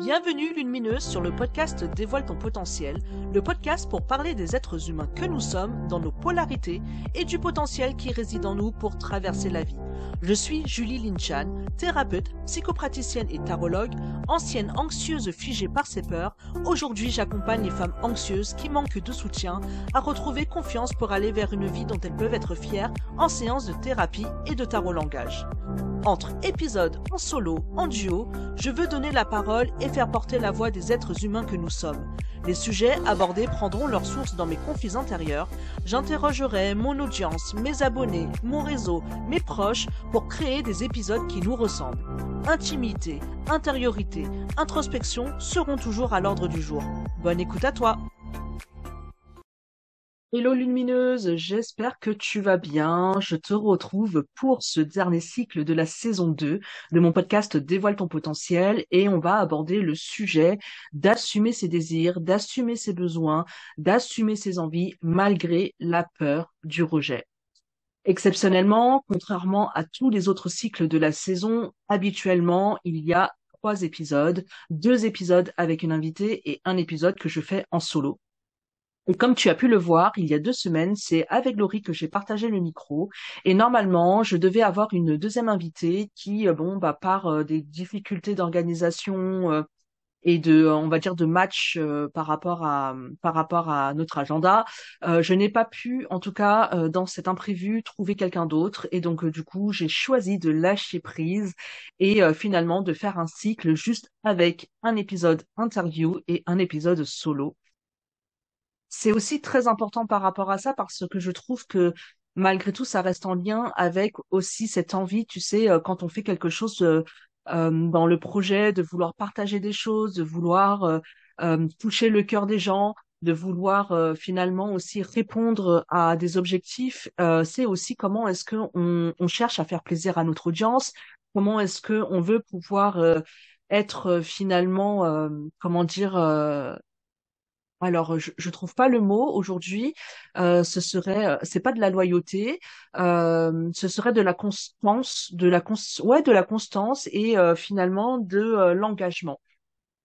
Bienvenue Lumineuse sur le podcast Dévoile ton potentiel, le podcast pour parler des êtres humains que nous sommes dans nos polarités et du potentiel qui réside en nous pour traverser la vie. Je suis Julie Linchan, thérapeute, psychopraticienne et tarologue, ancienne anxieuse figée par ses peurs. Aujourd'hui, j'accompagne les femmes anxieuses qui manquent de soutien à retrouver confiance pour aller vers une vie dont elles peuvent être fières en séance de thérapie et de tarot langage. Entre épisodes en solo, en duo, je veux donner la parole et faire porter la voix des êtres humains que nous sommes. Les sujets abordés prendront leur source dans mes conflits intérieurs. J'interrogerai mon audience, mes abonnés, mon réseau, mes proches pour créer des épisodes qui nous ressemblent. Intimité, intériorité, introspection seront toujours à l'ordre du jour. Bonne écoute à toi Hello lumineuse, j'espère que tu vas bien. Je te retrouve pour ce dernier cycle de la saison 2 de mon podcast Dévoile ton potentiel et on va aborder le sujet d'assumer ses désirs, d'assumer ses besoins, d'assumer ses envies malgré la peur du rejet. Exceptionnellement, contrairement à tous les autres cycles de la saison, habituellement, il y a trois épisodes, deux épisodes avec une invitée et un épisode que je fais en solo. Et comme tu as pu le voir, il y a deux semaines, c'est avec Laurie que j'ai partagé le micro. Et normalement, je devais avoir une deuxième invitée qui, euh, bon, bah, par euh, des difficultés d'organisation euh, et de, on va dire, de match par rapport à par rapport à notre agenda, je n'ai pas pu, en tout cas, dans cet imprévu, trouver quelqu'un d'autre. Et donc, du coup, j'ai choisi de lâcher prise et finalement de faire un cycle juste avec un épisode interview et un épisode solo c'est aussi très important par rapport à ça parce que je trouve que malgré tout, ça reste en lien avec aussi cette envie, tu sais, euh, quand on fait quelque chose euh, euh, dans le projet, de vouloir partager des choses, de vouloir toucher le cœur des gens, de vouloir finalement aussi répondre à des objectifs. c'est aussi comment est-ce que on, cherche à faire plaisir à notre audience, comment est-ce que on veut pouvoir être finalement, comment dire alors, je, je trouve pas le mot aujourd'hui. Euh, ce serait, euh, c'est pas de la loyauté, euh, ce serait de la constance, de la cons ouais, de la constance et euh, finalement de euh, l'engagement.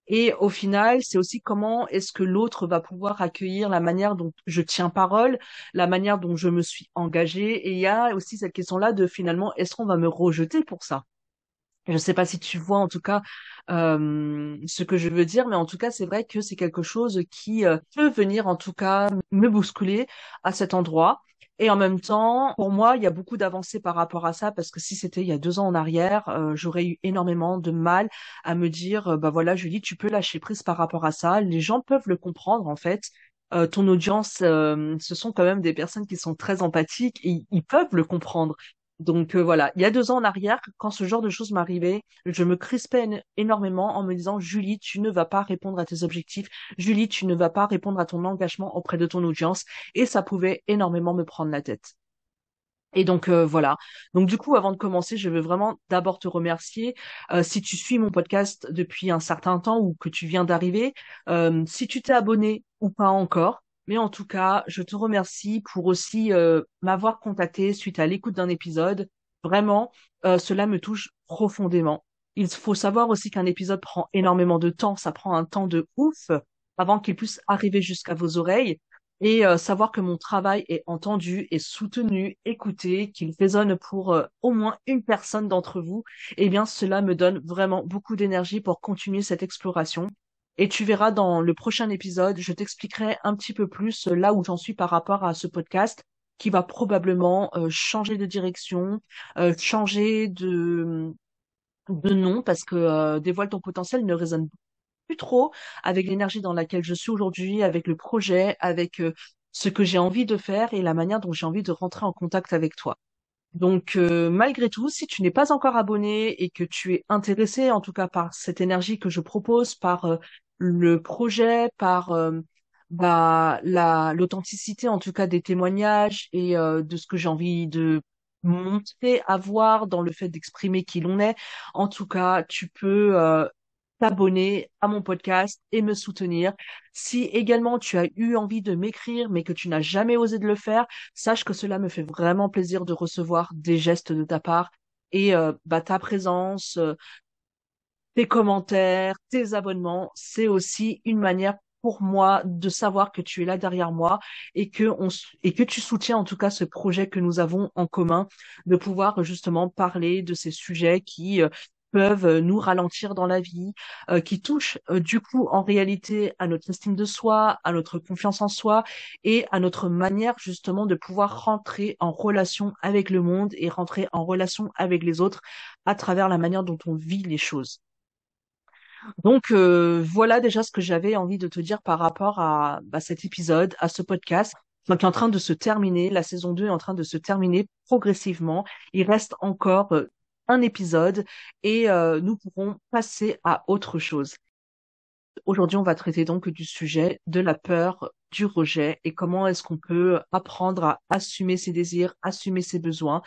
Et au final, c'est aussi comment est-ce que l'autre va pouvoir accueillir la manière dont je tiens parole, la manière dont je me suis engagée. Et il y a aussi cette question-là de finalement, est-ce qu'on va me rejeter pour ça? Je ne sais pas si tu vois en tout cas euh, ce que je veux dire, mais en tout cas, c'est vrai que c'est quelque chose qui euh, peut venir en tout cas me bousculer à cet endroit. Et en même temps, pour moi, il y a beaucoup d'avancées par rapport à ça, parce que si c'était il y a deux ans en arrière, euh, j'aurais eu énormément de mal à me dire, bah voilà, Julie, tu peux lâcher prise par rapport à ça. Les gens peuvent le comprendre, en fait. ton audience, ce sont quand même des personnes qui sont très empathiques et ils peuvent le comprendre. Donc euh, voilà, il y a deux ans en arrière, quand ce genre de choses m'arrivait, je me crispais énormément en me disant Julie, tu ne vas pas répondre à tes objectifs, Julie, tu ne vas pas répondre à ton engagement auprès de ton audience, et ça pouvait énormément me prendre la tête. Et donc euh, voilà. Donc du coup, avant de commencer, je veux vraiment d'abord te remercier. Euh, si tu suis mon podcast depuis un certain temps ou que tu viens d'arriver, si tu t'es abonné ou pas encore, mais en tout cas, je te remercie pour aussi euh, m'avoir contacté suite à l'écoute d'un épisode. Vraiment, euh, cela me touche profondément. Il faut savoir aussi qu'un épisode prend énormément de temps, ça prend un temps de ouf avant qu'il puisse arriver jusqu'à vos oreilles. Et euh, savoir que mon travail est entendu, est soutenu, écouté, qu'il résonne pour au moins une personne d'entre vous, eh bien cela me donne vraiment beaucoup d'énergie pour continuer cette exploration. Et tu verras dans le prochain épisode, je t'expliquerai un petit peu plus euh, là où j'en suis par rapport à ce podcast qui va probablement euh, changer de direction, euh, changer de, de nom parce que dévoile ton potentiel ne résonne plus trop avec l'énergie dans laquelle je suis aujourd'hui, avec le projet, avec ce que j'ai envie de faire et la manière dont j'ai envie de rentrer en contact avec toi. Donc malgré tout, si tu n'es pas encore abonné et que tu es intéressé en tout cas par cette énergie que je propose, par le projet, par euh, bah, la l'authenticité en tout cas des témoignages et euh, de ce que j'ai envie de montrer, avoir dans le fait d'exprimer qui l'on est. En tout cas, tu peux euh, t'abonner à mon podcast et me soutenir. Si également tu as eu envie de m'écrire mais que tu n'as jamais osé de le faire, sache que cela me fait vraiment plaisir de recevoir des gestes de ta part et bah, ta présence, tes commentaires, tes abonnements, c'est aussi une manière pour moi de savoir que tu es là derrière moi et que tu soutiens en tout cas ce projet que nous avons en commun de pouvoir justement parler de ces sujets qui euh, peuvent nous ralentir dans la vie, euh, qui touchent euh, du coup en réalité à notre estime de soi, à notre confiance en soi et à notre manière justement de pouvoir rentrer en relation avec le monde et rentrer en relation avec les autres à travers la manière dont on vit les choses. Donc voilà déjà ce que j'avais envie de te dire par rapport à, bah, cet épisode, à ce podcast. Donc, qui est en train de se terminer, la saison 2 est en train de se terminer progressivement. Il reste encore un épisode et euh, nous pourrons passer à autre chose. Aujourd'hui, on va traiter donc du sujet de la peur du rejet et comment est-ce qu'on peut apprendre à assumer ses désirs, assumer ses besoins.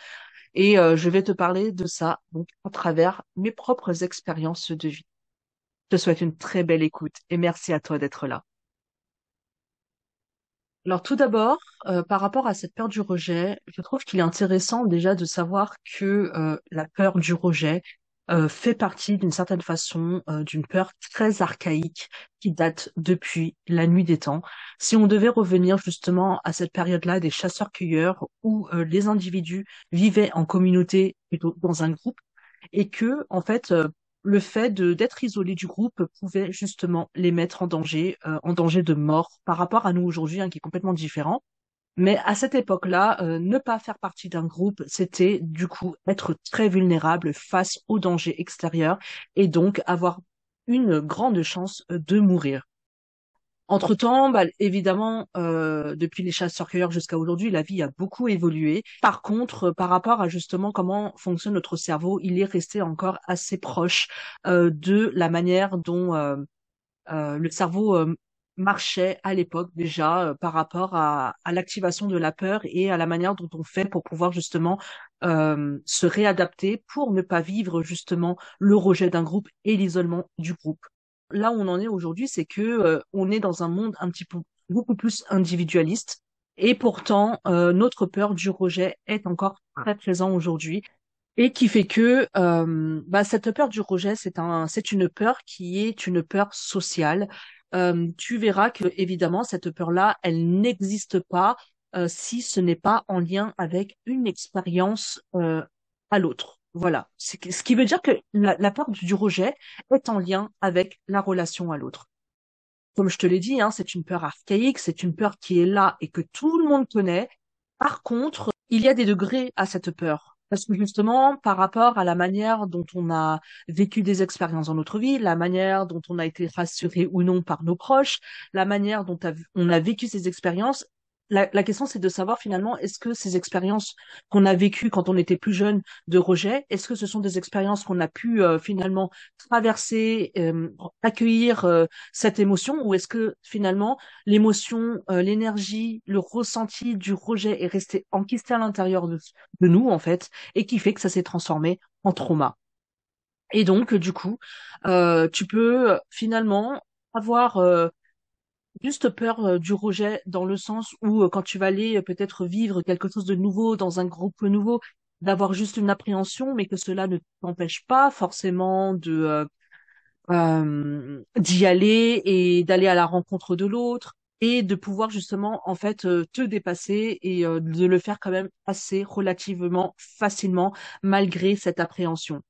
Et euh, je vais te parler de ça donc à travers mes propres expériences de vie. Je te souhaite une très belle écoute et merci à toi d'être là. Alors tout d'abord, euh, par rapport à cette peur du rejet, je trouve qu'il est intéressant déjà de savoir que euh, la peur du rejet euh, fait partie d'une certaine façon d'une peur très archaïque qui date depuis la nuit des temps. Si on devait revenir justement à cette période-là des chasseurs-cueilleurs où les individus vivaient en communauté plutôt dans un groupe et que en fait le fait de d'être isolé du groupe pouvait justement les mettre en danger, euh, en danger de mort par rapport à nous aujourd'hui, hein, qui est complètement différent. Mais à cette époque-là, euh, ne pas faire partie d'un groupe, c'était du coup être très vulnérable face aux dangers extérieurs et donc avoir une grande chance de mourir. Entre-temps, bah, évidemment, euh, depuis les chasseurs-cueilleurs jusqu'à aujourd'hui, la vie a beaucoup évolué. Par contre, par rapport à justement comment fonctionne notre cerveau, il est resté encore assez proche euh, de la manière dont euh, le cerveau marchait à l'époque déjà par rapport à l'activation de la peur et à la manière dont on fait pour pouvoir justement se réadapter pour ne pas vivre justement le rejet d'un groupe et l'isolement du groupe là où on en est aujourd'hui, c'est que euh, on est dans un monde un petit peu beaucoup plus individualiste. Et pourtant, euh, notre peur du rejet est encore très présent aujourd'hui et qui fait que euh, bah, cette peur du rejet, c'est c'est une peur qui est une peur sociale. tu verras que évidemment cette peur-là, elle n'existe pas si ce n'est pas en lien avec une expérience à l'autre. Voilà. Ce qui veut dire que la, peur du rejet est en lien avec la relation à l'autre. Comme je te l'ai dit, hein, c'est une peur archaïque, c'est une peur qui est là et que tout le monde connaît. Par contre, il y a des degrés à cette peur. Parce que justement, par rapport à la manière dont on a vécu des expériences dans notre vie, la manière dont on a été rassuré ou non par nos proches, la manière dont on a vécu ces expériences, la, question, c'est de savoir finalement, est-ce que ces expériences qu'on a vécues quand on était plus jeune de rejet, est-ce que ce sont des expériences qu'on a pu euh, finalement traverser, euh, accueillir euh, cette émotion, ou est-ce que finalement l'émotion, l'énergie, le ressenti du rejet est resté enquisté à l'intérieur de, de nous en fait, et qui fait que ça s'est transformé en trauma? Et donc, du coup, tu peux finalement avoir juste peur euh, du rejet dans le sens où euh, quand tu vas aller euh, peut-être vivre quelque chose de nouveau dans un groupe nouveau, d'avoir juste une appréhension, mais que cela ne t'empêche pas forcément de d'y aller et d'aller à la rencontre de l'autre et de pouvoir justement en fait te dépasser et de le faire quand même assez relativement facilement malgré cette appréhension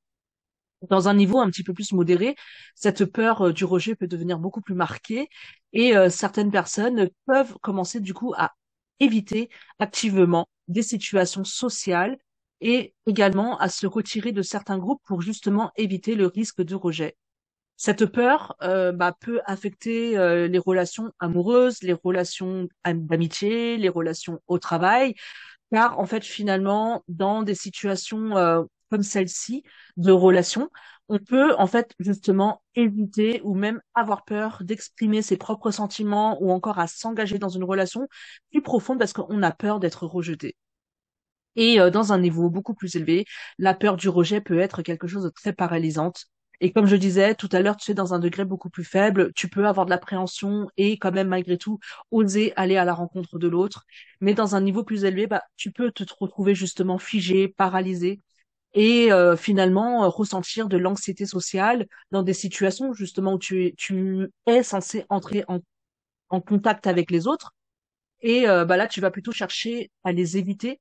dans un niveau un petit peu plus modéré, cette peur euh, du rejet peut devenir beaucoup plus marquée et euh, certaines personnes peuvent commencer du coup à éviter activement des situations sociales et également à se retirer de certains groupes pour justement éviter le risque de rejet. Cette peur euh, bah, peut affecter les relations amoureuses, les relations d'amitié, les relations au travail, car en fait finalement dans des situations comme celle-ci de relation, on peut en fait justement éviter ou même avoir peur d'exprimer ses propres sentiments ou encore à s'engager dans une relation plus profonde parce qu'on a peur d'être rejeté. Et euh, dans un niveau beaucoup plus élevé, la peur du rejet peut être quelque chose de très paralysante. Et comme je disais tout à l'heure, tu sais, dans un degré beaucoup plus faible, tu peux avoir de l'appréhension et quand même malgré tout oser aller à la rencontre de l'autre. Mais dans un niveau plus élevé, bah, tu peux te retrouver justement figé, paralysé et finalement ressentir de l'anxiété sociale dans des situations justement où tu es, tu es censé entrer en, en contact avec les autres et bah là tu vas plutôt chercher à les éviter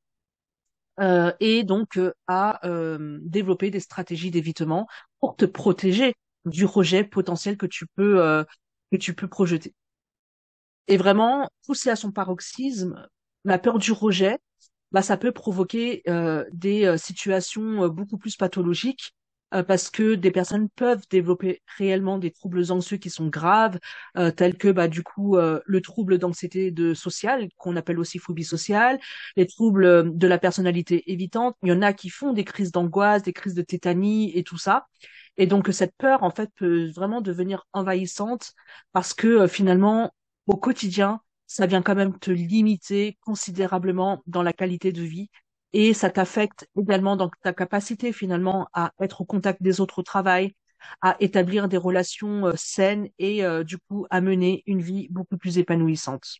euh, et donc euh, à euh, développer des stratégies d'évitement pour te protéger du rejet potentiel que tu peux que tu peux projeter. Et vraiment pousser à son paroxysme, la peur du rejet, bah ça peut provoquer des situations beaucoup plus pathologiques euh, parce que des personnes peuvent développer réellement des troubles anxieux qui sont graves, euh, tels que bah, du coup euh, le trouble d'anxiété de sociale, qu'on appelle aussi phobie sociale, les troubles de la personnalité évitante. Il y en a qui font des crises d'angoisse, des crises de tétanie et tout ça. Et donc cette peur, en fait, peut vraiment devenir envahissante parce que finalement, au quotidien, ça vient quand même te limiter considérablement dans la qualité de vie et ça t'affecte également dans ta capacité finalement à être au contact des autres au travail, à établir des relations euh, saines et euh, du coup à mener une vie beaucoup plus épanouissante.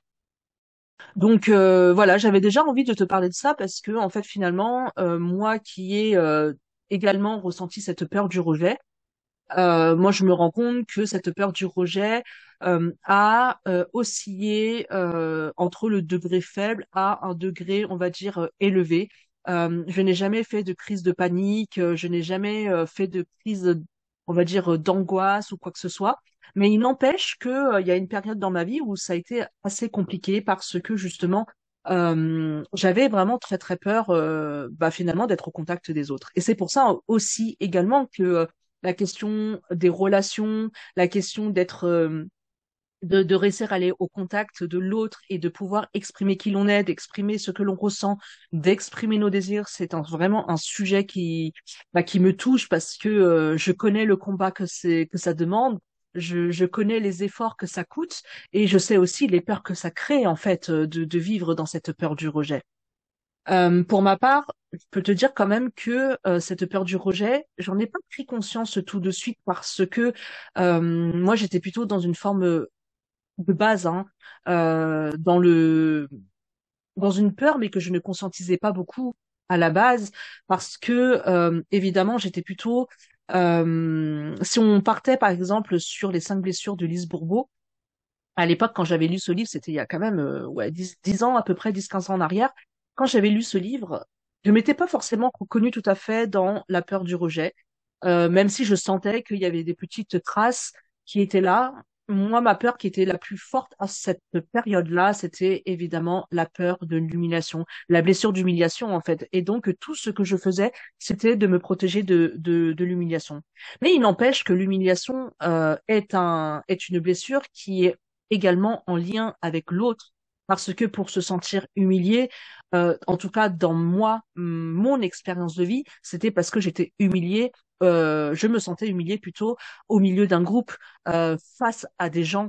Donc euh, voilà, j'avais déjà envie de te parler de ça parce que en fait finalement moi qui ai également ressenti cette peur du rejet, moi je me rends compte que cette peur du rejet a oscillé entre le degré faible à un degré on va dire élevé euh, je n'ai jamais fait de crise de panique, euh, je n'ai jamais euh, fait de crise, on va dire, d'angoisse ou quoi que ce soit. Mais il n'empêche que il y a une période dans ma vie où ça a été assez compliqué parce que justement, j'avais vraiment très très peur, bah, finalement, d'être au contact des autres. Et c'est pour ça aussi également que la question des relations, la question d'être de, de réussir à aller au contact de l'autre et de pouvoir exprimer qui l'on est, d'exprimer ce que l'on ressent, d'exprimer nos désirs, c'est vraiment un sujet qui bah, qui me touche parce que euh, je connais le combat que c'est que ça demande, je, je connais les efforts que ça coûte et je sais aussi les peurs que ça crée en fait euh, de, de vivre dans cette peur du rejet. Euh, pour ma part, je peux te dire quand même que euh, cette peur du rejet, j'en ai pas pris conscience tout de suite parce que euh, moi j'étais plutôt dans une forme de base hein, euh, dans le dans une peur, mais que je ne conscientisais pas beaucoup à la base, parce que euh, évidemment j'étais plutôt si on partait par exemple sur les cinq blessures de Lise Bourbeau, à l'époque quand j'avais lu ce livre, c'était il y a quand même ouais 10, ans à peu près, 10-15 ans en arrière, quand j'avais lu ce livre, je m'étais pas forcément reconnue tout à fait dans la peur du rejet, même si je sentais qu'il y avait des petites traces qui étaient là, moi, ma peur qui était la plus forte à cette période-là, c'était évidemment la peur de l'humiliation, la blessure d'humiliation en fait. Et donc tout ce que je faisais, c'était de me protéger de, de, de l'humiliation. Mais il n'empêche que l'humiliation euh, est un est une blessure qui est également en lien avec l'autre, parce que pour se sentir humilié, euh, en tout cas dans moi, mon expérience de vie, c'était parce que j'étais humiliée euh, je me sentais humiliée plutôt au milieu d'un groupe euh, face à des gens.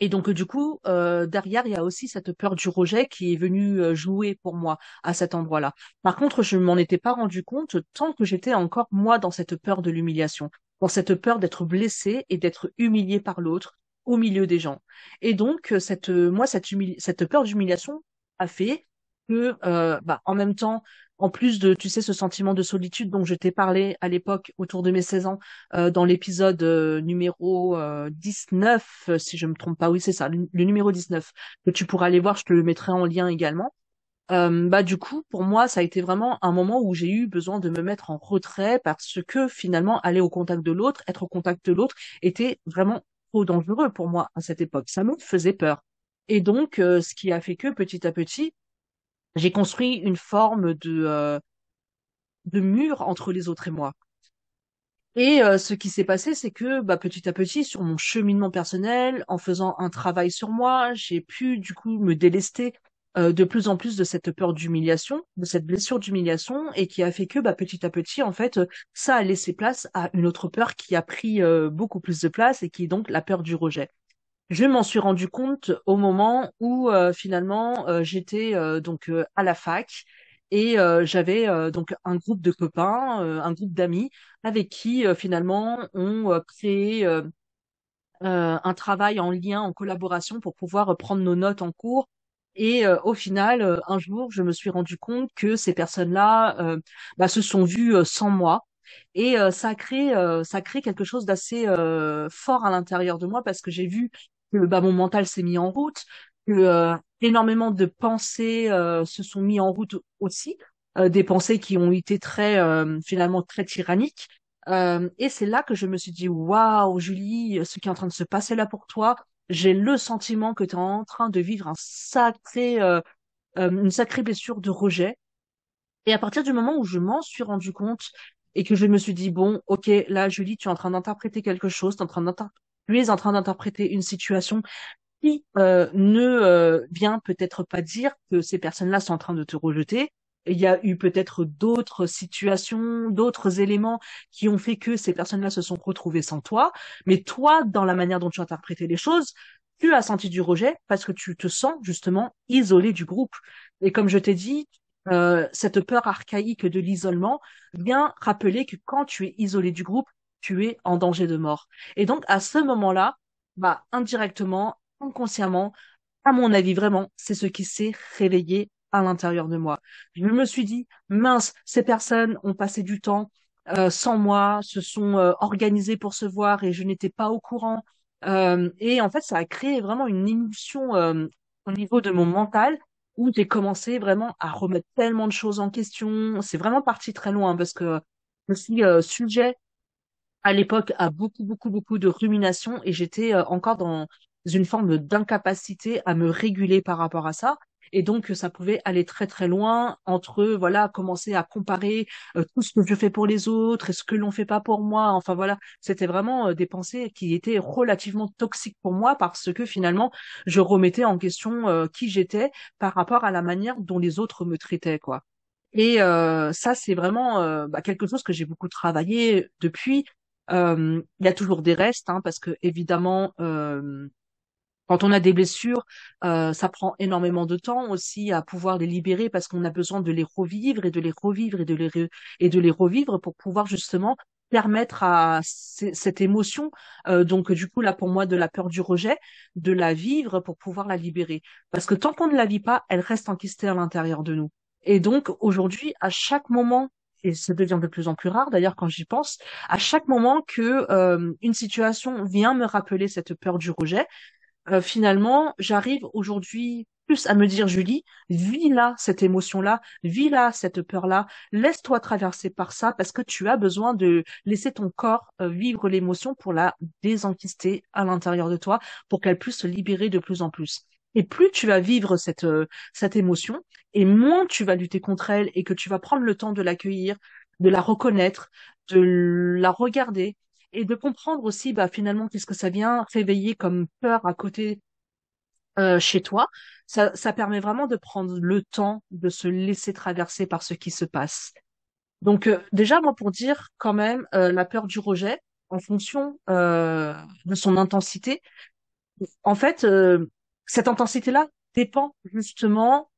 Et donc du coup, derrière, il y a aussi cette peur du rejet qui est venue jouer pour moi à cet endroit-là. Par contre, je m'en étais pas rendu compte tant que j'étais encore moi dans cette peur de l'humiliation, dans cette peur d'être blessée et d'être humiliée par l'autre au milieu des gens. Et donc cette moi cette peur d'humiliation a fait que bah, en même temps en plus de, tu sais, ce sentiment de solitude dont je t'ai parlé à l'époque autour de mes 16 ans, euh, dans l'épisode euh, numéro 19, euh, si je me trompe pas, oui c'est ça, le, numéro 19, que tu pourras aller voir, je te le mettrai en lien également. bah du coup, pour moi, ça a été vraiment un moment où j'ai eu besoin de me mettre en retrait parce que finalement, aller au contact de l'autre, être au contact de l'autre, était vraiment trop dangereux pour moi à cette époque. Ça me faisait peur. Et donc, ce qui a fait que petit à petit, j'ai construit une forme de, euh, de mur entre les autres et moi. Et euh, ce qui s'est passé, c'est que bah, petit à petit, sur mon cheminement personnel, en faisant un travail sur moi, j'ai pu du coup me délester euh, de plus en plus de cette peur d'humiliation, de cette blessure d'humiliation, et qui a fait que bah, petit à petit, en fait, ça a laissé place à une autre peur qui a pris beaucoup plus de place et qui est donc la peur du rejet. Je m'en suis rendu compte au moment où euh, finalement euh, j'étais euh, donc à la fac et j'avais donc un groupe de copains, un groupe d'amis avec qui finalement on créé un travail en lien, en collaboration pour pouvoir prendre nos notes en cours Et euh, au final, euh, un jour, je me suis rendu compte que ces personnes-là euh, bah, se sont vues euh, sans moi. Et euh, ça euh, ça a créé quelque chose d'assez euh, fort à l'intérieur de moi parce que j'ai vu que bah, mon mental s'est mis en route, que euh, énormément de pensées euh, se sont mis en route aussi, euh, des pensées qui ont été très euh, finalement très tyranniques. Euh, et c'est là que je me suis dit, waouh, Julie, ce qui est en train de se passer là pour toi, j'ai le sentiment que tu es en train de vivre un sacré, euh, une sacrée blessure de rejet. Et à partir du moment où je m'en suis rendu compte et que je me suis dit, bon, ok, là, Julie, tu es en train d'interpréter quelque chose, t'es en train d'inter- tu es en train d'interpréter une situation qui euh, ne euh, vient peut-être pas dire que ces personnes-là sont en train de te rejeter. Il y a eu peut-être d'autres situations, d'autres éléments qui ont fait que ces personnes-là se sont retrouvées sans toi. Mais toi, dans la manière dont tu as interprété les choses, tu as senti du rejet parce que tu te sens justement isolé du groupe. Et comme je t'ai dit, euh, cette peur archaïque de l'isolement vient rappeler que quand tu es isolé du groupe, tu es en danger de mort. Et donc, à ce moment-là, bah, indirectement, inconsciemment, à mon avis, vraiment, c'est ce qui s'est réveillé à l'intérieur de moi. Je me suis dit, mince, ces personnes ont passé du temps euh, sans moi, se sont euh, organisées pour se voir et je n'étais pas au courant. Euh, et en fait, ça a créé vraiment une émulsion euh, au niveau de mon mental où j'ai commencé vraiment à remettre tellement de choses en question. C'est vraiment parti très loin parce que je suis euh, sujet à l'époque à beaucoup, beaucoup, beaucoup de rumination et j'étais euh, encore dans une forme d'incapacité à me réguler par rapport à ça. Et donc, ça pouvait aller très, très loin entre, voilà, commencer à comparer euh, tout ce que je fais pour les autres et ce que l'on fait pas pour moi. Enfin, voilà, c'était vraiment euh, des pensées qui étaient relativement toxiques pour moi parce que finalement, je remettais en question qui j'étais par rapport à la manière dont les autres me traitaient, quoi. Et ça, c'est vraiment bah, quelque chose que j'ai beaucoup travaillé depuis. Euh, il y a toujours des restes, hein, parce que évidemment, euh, quand on a des blessures, euh, ça prend énormément de temps aussi à pouvoir les libérer, parce qu'on a besoin de les revivre et de les revivre et de les et de les revivre pour pouvoir justement permettre à cette émotion, euh, donc du coup là pour moi de la peur du rejet, de la vivre pour pouvoir la libérer. Parce que tant qu'on ne la vit pas, elle reste enquistée à l'intérieur de nous. Et donc aujourd'hui, à chaque moment et ça devient de plus en plus rare d'ailleurs quand j'y pense, à chaque moment que euh, une situation vient me rappeler cette peur du rejet, euh, finalement, j'arrive aujourd'hui plus à me dire, Julie, vis là cette émotion-là, vis là cette peur-là, laisse-toi traverser par ça parce que tu as besoin de laisser ton corps euh, vivre l'émotion pour la désenquister à l'intérieur de toi, pour qu'elle puisse se libérer de plus en plus. Et plus tu vas vivre cette, euh, cette émotion, et moins tu vas lutter contre elle et que tu vas prendre le temps de l'accueillir, de la reconnaître, de la regarder et de comprendre aussi bah, finalement qu'est-ce que ça vient réveiller comme peur à côté euh, chez toi, ça, ça permet vraiment de prendre le temps de se laisser traverser par ce qui se passe. Donc euh, déjà, moi, pour dire quand même euh, la peur du rejet, en fonction de son intensité, en fait, cette intensité-là dépend justement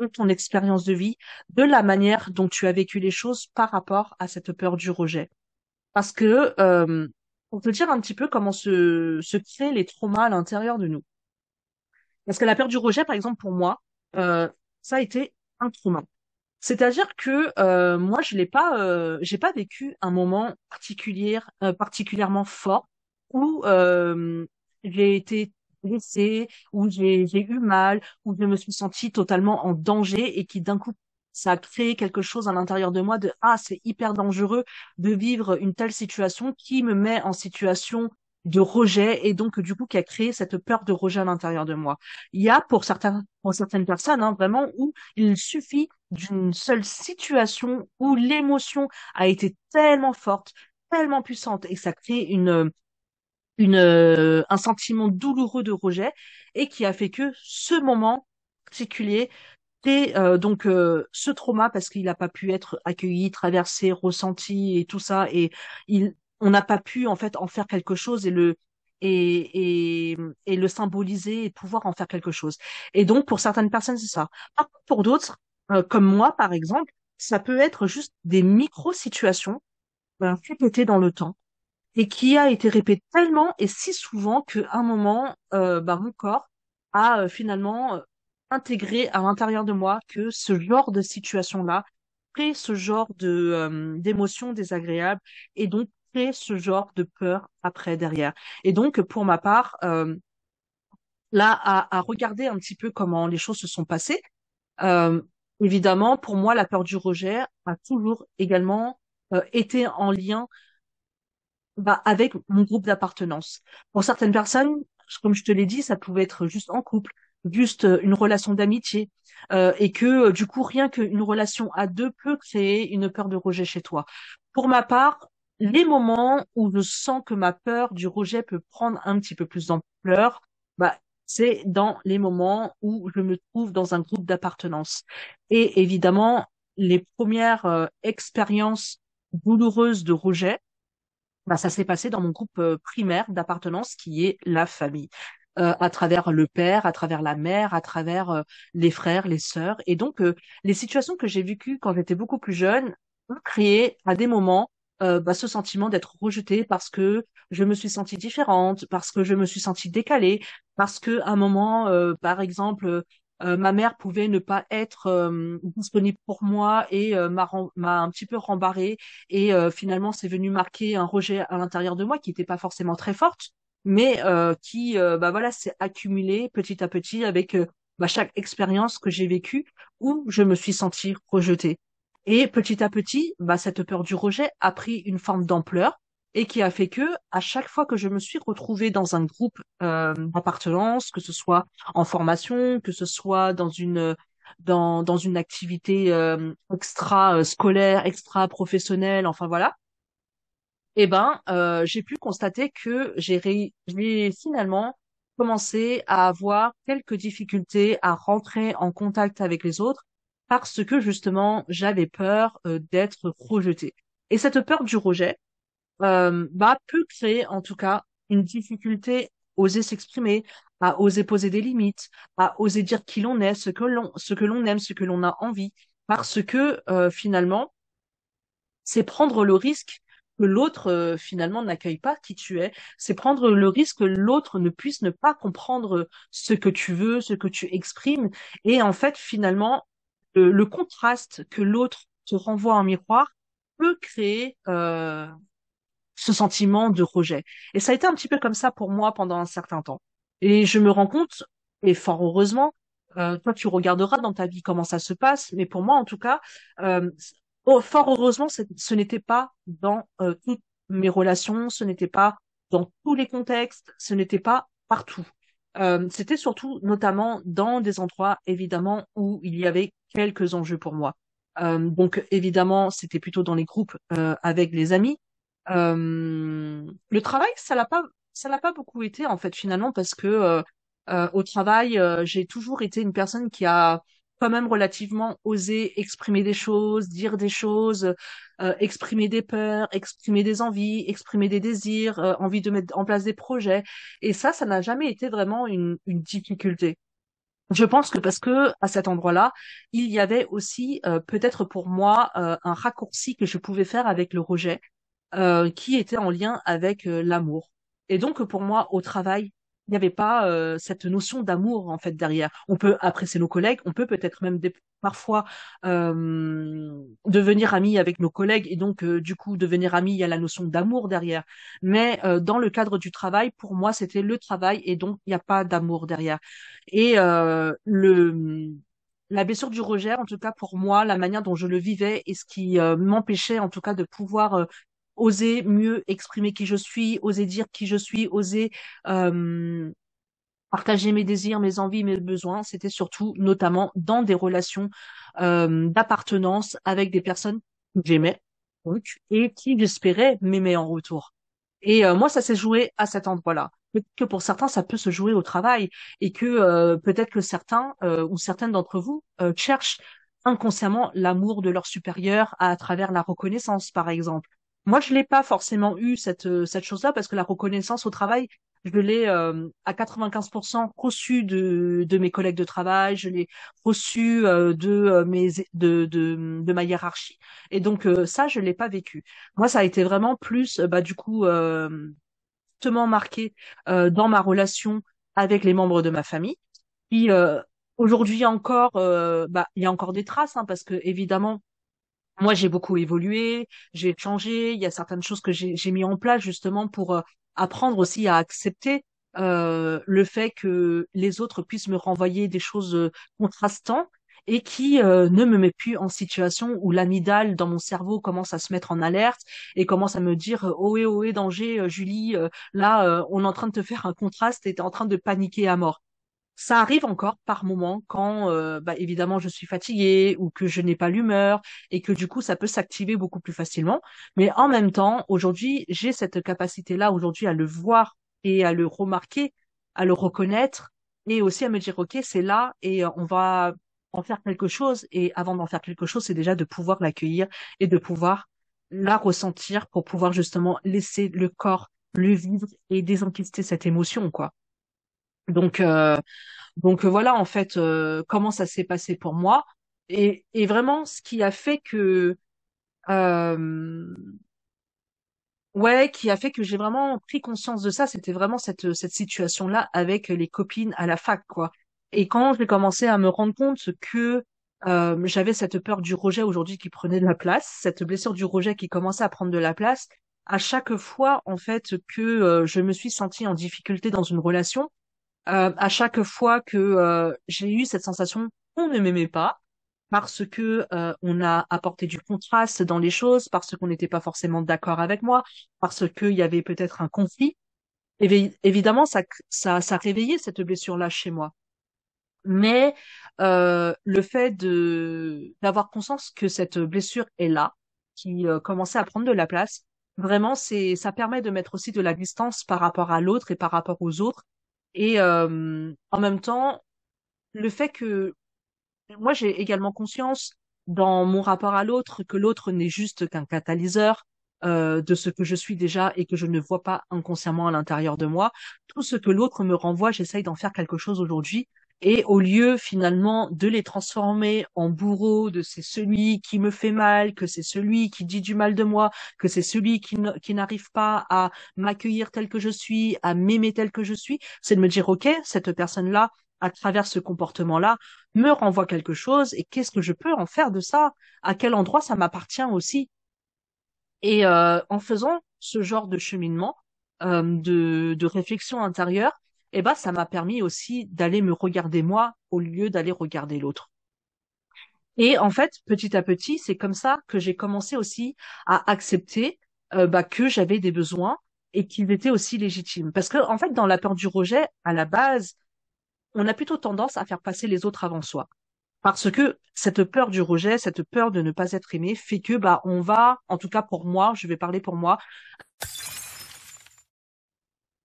de ton expérience de vie, de la manière dont tu as vécu les choses par rapport à cette peur du rejet. Parce que, euh, pour te dire un petit peu comment se, se créent les traumas à l'intérieur de nous. Parce que la peur du rejet, par exemple, pour moi, euh, ça a été un trauma. C'est-à-dire que euh, moi, je l'ai pas, euh, pas vécu un moment particulier, particulièrement fort où j'ai été blessée, où j'ai eu mal, où je me suis sentie totalement en danger et qui d'un coup ça a créé quelque chose à l'intérieur de moi de ah c'est hyper dangereux de vivre une telle situation qui me met en situation de rejet et donc du coup qui a créé cette peur de rejet à l'intérieur de moi. Il y a pour certains pour certaines personnes hein, vraiment où il suffit d'une seule situation où l'émotion a été tellement forte, tellement puissante et ça crée une une euh, un sentiment douloureux de rejet et qui a fait que ce moment particulier et euh, donc euh, ce trauma parce qu'il n'a pas pu être accueilli, traversé, ressenti et tout ça et il on n'a pas pu en fait en faire quelque chose et le et, et, et le symboliser et pouvoir en faire quelque chose. Et donc pour certaines personnes c'est ça. Pour d'autres comme moi par exemple, ça peut être juste des micro-situations euh, répétées dans le temps et qui a été répétée tellement et si souvent qu'à un moment, euh, bah, mon corps a euh, finalement intégré à l'intérieur de moi que ce genre de situation-là crée ce genre de euh, d'émotions désagréables et donc crée ce genre de peur après derrière. Et donc pour ma part, euh, là à, regarder un petit peu comment les choses se sont passées, euh, évidemment pour moi la peur du rejet a toujours également euh, été en lien bah, avec mon groupe d'appartenance. Pour certaines personnes, comme je te l'ai dit, ça pouvait être juste en couple, juste euh, une relation d'amitié, euh, et que euh, du coup, rien qu'une relation à deux peut créer une peur de rejet chez toi. Pour ma part, les moments où je sens que ma peur du rejet peut prendre un petit peu plus d'ampleur, bah, c'est dans les moments où je me trouve dans un groupe d'appartenance. Et évidemment, les premières expériences douloureuses de rejet, bah, ça s'est passé dans mon groupe primaire d'appartenance qui est la famille. Euh, à travers le père, à travers la mère, à travers euh, les frères, les sœurs. Et donc, euh, les situations que j'ai vécues quand j'étais beaucoup plus jeune ont créé à des moments bah, ce sentiment d'être rejetée parce que je me suis sentie différente, parce que je me suis sentie décalée, parce que à un moment, par exemple, ma mère pouvait ne pas être disponible pour moi et m'a m'a un petit peu rembarrée et finalement c'est venu marquer un rejet à l'intérieur de moi qui n'était pas forcément très forte mais euh, qui euh, bah voilà s'est accumulé petit à petit avec euh, bah, chaque expérience que j'ai vécue où je me suis sentie rejetée. Et petit à petit, bah, cette peur du rejet a pris une forme d'ampleur et qui a fait que à chaque fois que je me suis retrouvée dans un groupe euh, d'appartenance, que ce soit en formation, que ce soit dans une dans, dans une activité extra scolaire, extra professionnelle, enfin voilà, eh ben, euh, j'ai pu constater que j'ai finalement commencé à avoir quelques difficultés à rentrer en contact avec les autres parce que justement j'avais peur euh, d'être rejetée. Et cette peur du rejet euh, bah, peut créer en tout cas une difficulté à oser s'exprimer, à oser poser des limites, à oser dire qui l'on est, ce que l'on ce que l'on aime, ce que l'on a envie, parce que euh, finalement c'est prendre le risque que l'autre euh, finalement n'accueille pas qui tu es, c'est prendre le risque que l'autre ne puisse ne pas comprendre ce que tu veux, ce que tu exprimes, et en fait finalement le, contraste que l'autre te renvoie en miroir peut créer euh, ce sentiment de rejet. Et ça a été un petit peu comme ça pour moi pendant un certain temps. Et je me rends compte, et fort heureusement, euh, toi tu regarderas dans ta vie comment ça se passe, mais pour moi en tout cas, euh, Oh, fort heureusement, ce n'était pas dans euh, toutes mes relations, ce n'était pas dans tous les contextes, ce n'était pas partout. Euh, c'était surtout notamment dans des endroits évidemment où il y avait quelques enjeux pour moi. Euh, donc évidemment, c'était plutôt dans les groupes avec les amis. Le travail, ça l'a pas, ça l'a pas beaucoup été en fait finalement parce que au travail, j'ai toujours été une personne qui a quand même relativement oser exprimer des choses, dire des choses, euh, exprimer des peurs, exprimer des envies, exprimer des désirs, euh, envie de mettre en place des projets. Et ça, ça n'a jamais été vraiment une, difficulté. Je pense que parce que à cet endroit-là, il y avait aussi euh, peut-être pour moi un raccourci que je pouvais faire avec le rejet, qui était en lien avec l'amour. Et donc pour moi, au travail, il n'y avait pas euh, cette notion d'amour en fait derrière. On peut apprécier nos collègues, on peut peut-être même parfois euh, devenir amis avec nos collègues et donc euh, du coup devenir amis, il y a la notion d'amour derrière. Mais dans le cadre du travail, pour moi, c'était le travail et donc il n'y a pas d'amour derrière. Et le la blessure du rejet, en tout cas pour moi, la manière dont je le vivais et ce qui m'empêchait en tout cas de pouvoir oser mieux exprimer qui je suis, oser dire qui je suis, oser euh, partager mes désirs, mes envies, mes besoins. C'était surtout notamment dans des relations euh, d'appartenance avec des personnes que j'aimais et qui j'espérais m'aimer en retour. Et euh, moi, ça s'est joué à cet endroit-là. Peut-être que pour certains, ça peut se jouer au travail et que peut-être que certains ou certaines d'entre vous cherchent inconsciemment l'amour de leur supérieur à travers la reconnaissance, par exemple. Moi, je l'ai pas forcément eu cette euh, cette chose-là parce que la reconnaissance au travail, je l'ai euh, à 95% reçue de de mes collègues de travail, je l'ai reçue euh, de mes de, de de ma hiérarchie et donc ça, je l'ai pas vécu. Moi, ça a été vraiment plus bah du coup fortement marqué dans ma relation avec les membres de ma famille. Puis Aujourd'hui encore, euh, bah, il y a encore des traces, hein, parce que évidemment, moi, j'ai beaucoup évolué, j'ai changé, il y a certaines choses que j'ai mis en place justement pour euh, apprendre aussi à accepter euh, le fait que les autres puissent me renvoyer des choses euh, contrastantes et qui ne me met plus en situation où l'amygdale dans mon cerveau commence à se mettre en alerte et commence à me dire ohé ohé danger euh, Julie là on est en train de te faire un contraste et t'es en train de paniquer à mort. Ça arrive encore par moment quand, euh, bah, évidemment, je suis fatiguée ou que je n'ai pas l'humeur et que du coup, ça peut s'activer beaucoup plus facilement. Mais en même temps, aujourd'hui, j'ai cette capacité-là aujourd'hui à le voir et à le remarquer, à le reconnaître et aussi à me dire, OK, c'est là et euh, on va en faire quelque chose. Et avant d'en faire quelque chose, c'est déjà de pouvoir l'accueillir et de pouvoir la ressentir pour pouvoir justement laisser le corps le vivre et désenquister cette émotion, quoi. Donc, euh, donc euh, voilà en fait euh, comment ça s'est passé pour moi. Et, et vraiment ce qui a fait que euh, ouais qui a fait que j'ai vraiment pris conscience de ça c'était vraiment cette cette situation là avec les copines à la fac quoi. Et quand j'ai commencé à me rendre compte que euh, j'avais cette peur du rejet aujourd'hui qui prenait de la place cette blessure du rejet qui commençait à prendre de la place à chaque fois en fait que euh, je me suis sentie en difficulté dans une relation euh, à chaque fois que euh, j'ai eu cette sensation qu'on ne m'aimait pas parce que euh, on a apporté du contraste dans les choses, parce qu'on n'était pas forcément d'accord avec moi, parce qu'il y avait peut-être un conflit. Évi- évidemment, ça, ça, ça réveillait cette blessure-là chez moi. Mais euh, le fait de d'avoir conscience que cette blessure est là, qui euh, commençait à prendre de la place, vraiment, c'est ça permet de mettre aussi de la distance par rapport à l'autre et par rapport aux autres. Et euh, en même temps, le fait que moi j'ai également conscience dans mon rapport à l'autre que l'autre n'est juste qu'un catalyseur de ce que je suis déjà et que je ne vois pas inconsciemment à l'intérieur de moi. Tout ce que l'autre me renvoie, j'essaye d'en faire quelque chose aujourd'hui. Et au lieu finalement de les transformer en bourreaux, de c'est celui qui me fait mal, que c'est celui qui dit du mal de moi, que c'est celui qui, n'arrive pas à m'accueillir tel que je suis, à m'aimer tel que je suis, c'est de me dire, OK, cette personne-là, à travers ce comportement-là, me renvoie quelque chose et qu'est-ce que je peux en faire de ça? À quel endroit ça m'appartient aussi? Et euh, en faisant ce genre de cheminement, euh, de, de réflexion intérieure, eh ben, ça m'a permis aussi d'aller me regarder moi au lieu d'aller regarder l'autre. Et en fait, petit à petit, c'est comme ça que j'ai commencé aussi à accepter euh, bah, que j'avais des besoins et qu'ils étaient aussi légitimes. Parce que en fait, dans la peur du rejet, à la base, on a plutôt tendance à faire passer les autres avant soi. Parce que cette peur du rejet, cette peur de ne pas être aimé fait que bah on va, en tout cas pour moi, je vais parler pour moi.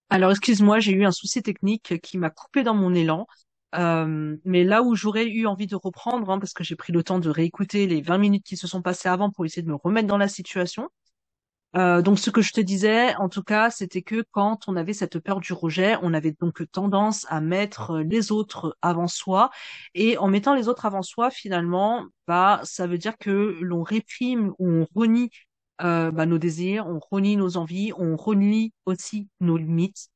Alors excuse-moi, j'ai eu un souci technique qui m'a coupé dans mon élan. Euh, mais là où j'aurais eu envie de reprendre, hein, parce que j'ai pris le temps de réécouter les 20 minutes qui se sont passées avant pour essayer de me remettre dans la situation. Euh, donc ce que je te disais, en tout cas, c'était que quand on avait cette peur du rejet, on avait donc tendance à mettre les autres avant soi. Et en mettant les autres avant soi, finalement, bah, ça veut dire que l'on réprime ou on renie euh, bah, nos désirs, on renie nos envies, on renie aussi nos limites.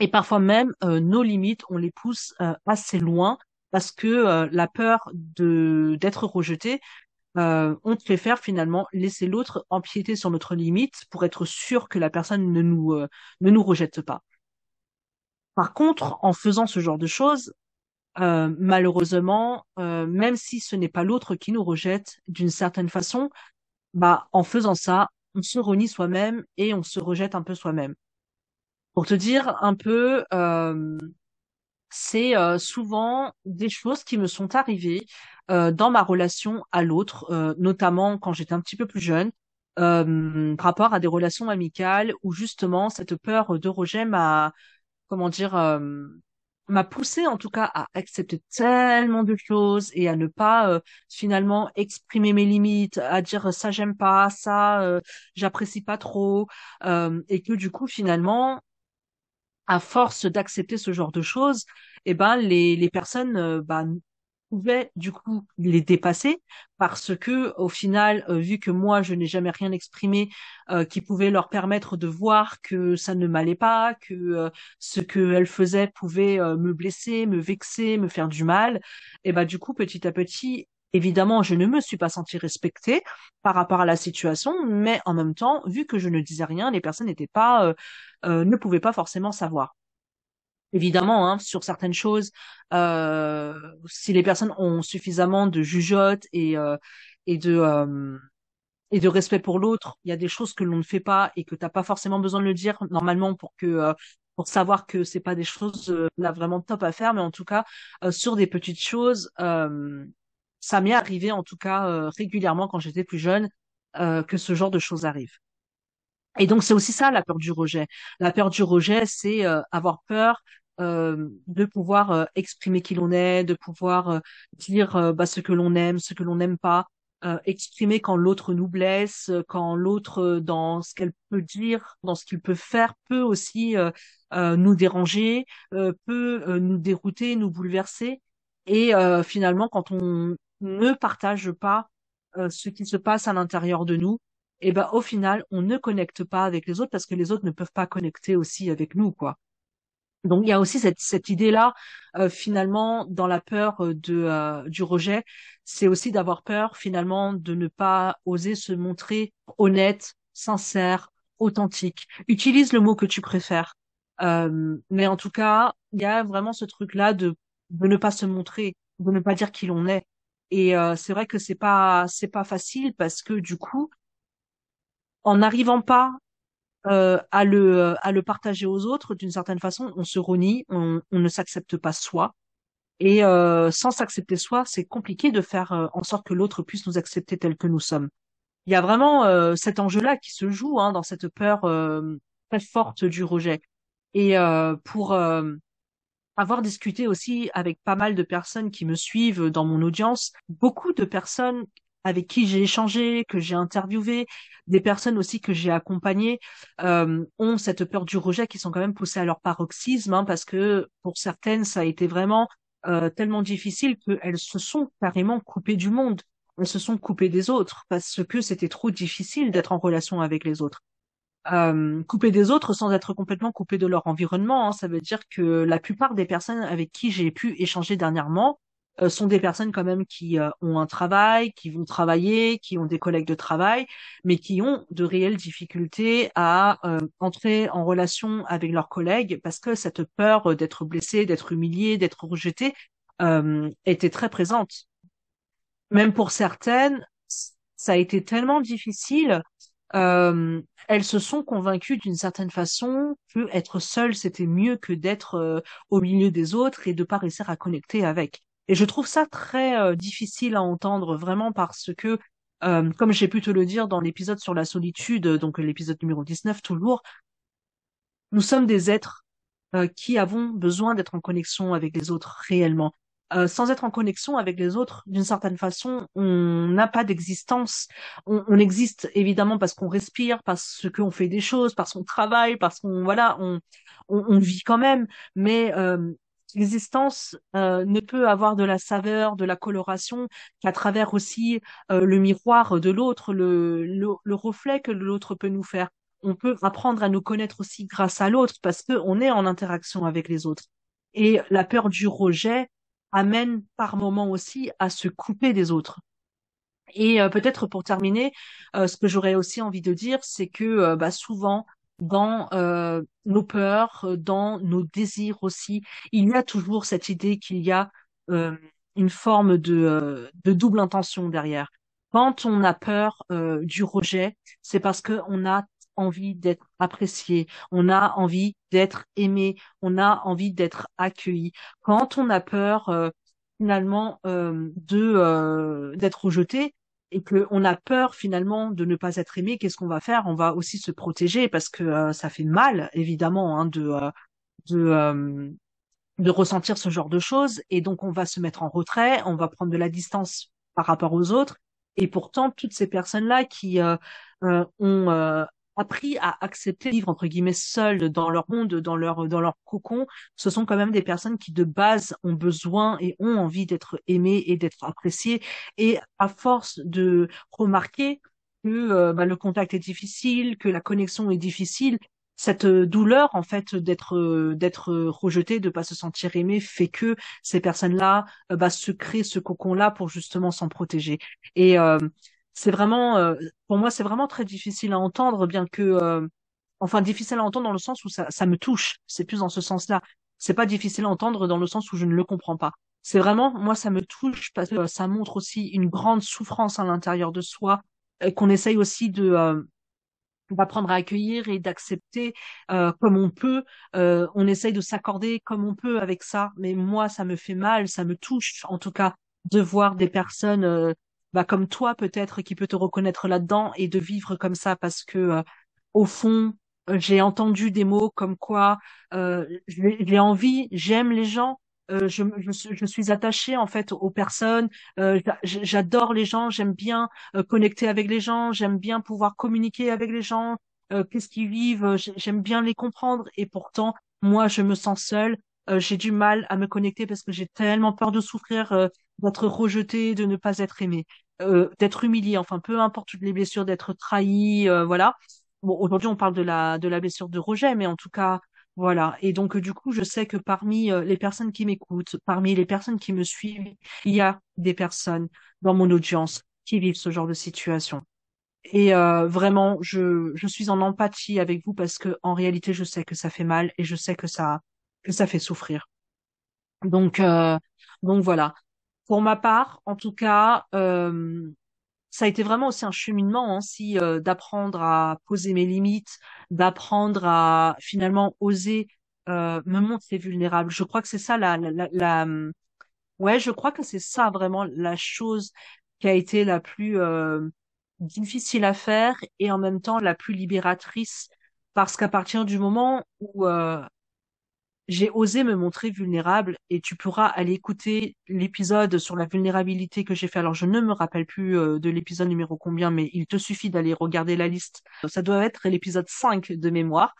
Et parfois même, euh, nos limites, on les pousse euh, assez loin parce que la peur de d'être rejeté on préfère finalement laisser l'autre empiéter sur notre limite pour être sûr que la personne ne nous ne nous rejette pas. Par contre, en faisant ce genre de choses, malheureusement, même si ce n'est pas l'autre qui nous rejette, d'une certaine façon, bah en faisant ça, on se renie soi-même et on se rejette un peu soi-même. Pour te dire un peu, euh, c'est euh, souvent des choses qui me sont arrivées euh, dans ma relation à l'autre, notamment quand j'étais un petit peu plus jeune, par rapport à des relations amicales où justement cette peur de rejet m'a, comment dire, m'a poussé en tout cas à accepter tellement de choses et à ne pas euh, finalement exprimer mes limites, à dire ça j'aime pas, ça euh, j'apprécie pas trop, euh, et que du coup finalement à force d'accepter ce genre de choses, eh ben les les personnes euh, bah, pouvait du coup les dépasser parce que au final, euh, vu que moi je n'ai jamais rien exprimé euh, qui pouvait leur permettre de voir que ça ne m'allait pas, que euh, ce qu'elles faisaient pouvait me blesser, me vexer, me faire du mal, et bah du coup petit à petit. Évidemment, je ne me suis pas sentie respectée par rapport à la situation, mais en même temps, vu que je ne disais rien, les personnes n'étaient pas, ne pouvaient pas forcément savoir. Évidemment, hein, sur certaines choses, euh, si les personnes ont suffisamment de jugeote et, euh, et de euh, et de respect pour l'autre, il y a des choses que l'on ne fait pas et que t'as pas forcément besoin de le dire normalement pour que euh, pour savoir que c'est pas des choses euh, là vraiment top à faire, mais en tout cas sur des petites choses, ça m'est arrivé en tout cas régulièrement quand j'étais plus jeune que ce genre de choses arrivent. Et donc c'est aussi ça la peur du rejet. La peur du rejet, c'est euh, avoir peur euh, de pouvoir euh, exprimer qui l'on est, de pouvoir dire bah, ce que l'on aime, ce que l'on n'aime pas, exprimer quand l'autre nous blesse, quand l'autre dans ce qu'elle peut dire, dans ce qu'il peut faire, peut aussi nous déranger, peut nous dérouter, nous bouleverser. Et finalement, quand on ne partage pas ce qui se passe à l'intérieur de nous, et ben au final, on ne connecte pas avec les autres parce que les autres ne peuvent pas connecter aussi avec nous, quoi. Donc il y a aussi cette, cette idée-là, euh, finalement, dans la peur euh, de, euh, du rejet, c'est aussi d'avoir peur finalement de ne pas oser se montrer honnête, sincère, authentique. Utilise le mot que tu préfères. mais en tout cas, il y a vraiment ce truc-là de, de ne pas se montrer, de ne pas dire qui l'on est. Et c'est vrai que c'est pas c'est pas facile parce que du coup, en n'arrivant pas euh, à le à le partager aux autres d'une certaine façon on se renie on, ne s'accepte pas soi. Et euh, sans s'accepter soi c'est compliqué de faire euh, en sorte que l'autre puisse nous accepter tel que nous sommes. Il y a vraiment cet enjeu là qui se joue hein, dans cette peur très forte du rejet. Et pour avoir discuté aussi avec pas mal de personnes qui me suivent dans mon audience beaucoup de personnes avec qui j'ai échangé, que j'ai interviewé, des personnes aussi que j'ai accompagnées euh, ont cette peur du rejet qui sont quand même poussées à leur paroxysme hein, parce que pour certaines ça a été vraiment euh, tellement difficile qu'elles se sont carrément coupées du monde, elles se sont coupées des autres parce que c'était trop difficile d'être en relation avec les autres. Euh, coupées des autres sans être complètement coupées de leur environnement. Hein. Ça veut dire que la plupart des personnes avec qui j'ai pu échanger dernièrement sont des personnes quand même qui euh, ont un travail, qui vont travailler, qui ont des collègues de travail, mais qui ont de réelles difficultés à euh, entrer en relation avec leurs collègues parce que cette peur d'être blessé, d'être humilié, d'être rejeté était très présente. Même pour certaines, ça a été tellement difficile. elles se sont convaincues d'une certaine façon que être seule c'était mieux que d'être au milieu des autres et de pas réussir à connecter avec. Et je trouve ça très euh, difficile à entendre vraiment parce que, euh, comme j'ai pu te le dire dans l'épisode sur la solitude, donc l'épisode numéro 19 toujours, nous sommes des êtres euh, qui avons besoin d'être en connexion avec les autres réellement. sans être en connexion avec les autres, d'une certaine façon, on n'a pas d'existence. On, on, existe évidemment parce qu'on respire, parce qu'on fait des choses, parce qu'on travaille, parce qu'on voilà, on, on, on, vit quand même. Mais l'existence euh, ne peut avoir de la saveur, de la coloration qu'à travers aussi euh, le miroir de l'autre, le, le, reflet que l'autre peut nous faire. On peut apprendre à nous connaître aussi grâce à l'autre parce qu'on est en interaction avec les autres. Et la peur du rejet amène par moments aussi à se couper des autres. Et euh, peut-être pour terminer, ce que j'aurais aussi envie de dire, c'est que bah, souvent dans euh, nos peurs, dans nos désirs aussi. Il y a toujours cette idée qu'il y a euh, une forme de, euh, de, double intention derrière. Quand on a peur du rejet, c'est parce qu'on a envie d'être apprécié, on a envie d'être aimé, on a envie d'être accueilli. Quand on a peur finalement de d'être rejeté, et qu'on a peur finalement de ne pas être aimé, qu'est-ce qu'on va faire? On va aussi se protéger parce que euh, ça fait mal évidemment hein, de euh, de euh, de ressentir ce genre de choses. Et donc on va se mettre en retrait, on va prendre de la distance par rapport aux autres. Et pourtant toutes ces personnes là qui ont appris à accepter vivre entre guillemets seuls dans leur monde, dans leur dans leur cocon, ce sont quand même des personnes qui de base ont besoin et ont envie d'être aimées et d'être appréciées. Et à force de remarquer que euh, bah, le contact est difficile, que la connexion est difficile, cette douleur en fait d'être d'être rejeté, de pas se sentir aimé, fait que ces personnes-là euh, bah, se créent ce cocon-là pour justement s'en protéger. Et euh, c'est vraiment, euh, pour moi, c'est vraiment très difficile à entendre, bien que, euh, enfin, difficile à entendre dans le sens où ça, ça me touche. C'est plus dans ce sens-là. C'est pas difficile à entendre dans le sens où je ne le comprends pas. C'est vraiment, moi, ça me touche parce que ça montre aussi une grande souffrance à l'intérieur de soi, qu'on essaye aussi de euh, d'apprendre à accueillir et d'accepter comme on peut. on essaye de s'accorder comme on peut avec ça, mais moi, ça me fait mal, ça me touche, en tout cas, de voir des personnes bah, comme toi peut-être qui peut te reconnaître là-dedans et de vivre comme ça parce que euh, au fond euh, j'ai entendu des mots comme quoi euh, j'ai envie, j'aime les gens, euh, je, je, suis attachée en fait aux personnes, euh, j'adore les gens, j'aime bien connecter avec les gens, j'aime bien pouvoir communiquer avec les gens, qu'est-ce qu'ils vivent, j'aime bien les comprendre et pourtant moi je me sens seule, j'ai du mal à me connecter parce que j'ai tellement peur de souffrir, d'être rejetée, de ne pas être aimée euh, d'être humilié, enfin peu importe toutes les blessures, d'être trahi, euh, voilà. Bon, aujourd'hui on parle de la de la blessure de rejet, mais en tout cas voilà. Et donc du coup, je sais que parmi euh, les personnes qui m'écoutent, parmi les personnes qui me suivent, il y a des personnes dans mon audience qui vivent ce genre de situation. Et euh, vraiment, je je suis en empathie avec vous parce que en réalité, je sais que ça fait mal et je sais que ça que ça fait souffrir. Donc donc voilà. Pour ma part, en tout cas, euh, ça a été vraiment aussi un cheminement, hein, si euh, d'apprendre à poser mes limites, d'apprendre à finalement oser euh, me montrer vulnérable. Je crois que c'est ça la, la, la, ouais, je crois que c'est ça vraiment la chose qui a été la plus difficile à faire et en même temps la plus libératrice parce qu'à partir du moment où j'ai osé me montrer vulnérable et tu pourras aller écouter l'épisode sur la vulnérabilité que j'ai fait. Alors, je ne me rappelle plus euh, de l'épisode numéro combien, mais il te suffit d'aller regarder la liste. Ça doit être l'épisode 5 de mémoire.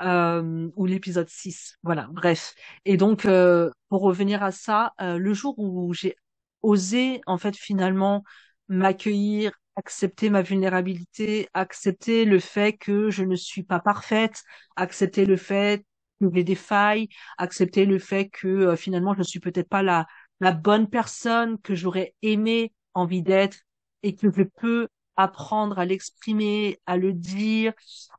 Euh, ou l'épisode 6. Voilà, bref. Et donc, euh, pour revenir à ça, le jour où j'ai osé, en fait, finalement, m'accueillir, accepter ma vulnérabilité, accepter le fait que je ne suis pas parfaite, accepter le fait trouver des failles, accepter le fait que euh, finalement je ne suis peut-être pas la, la bonne personne que j'aurais aimé envie d'être et que je peux apprendre à l'exprimer, à le dire,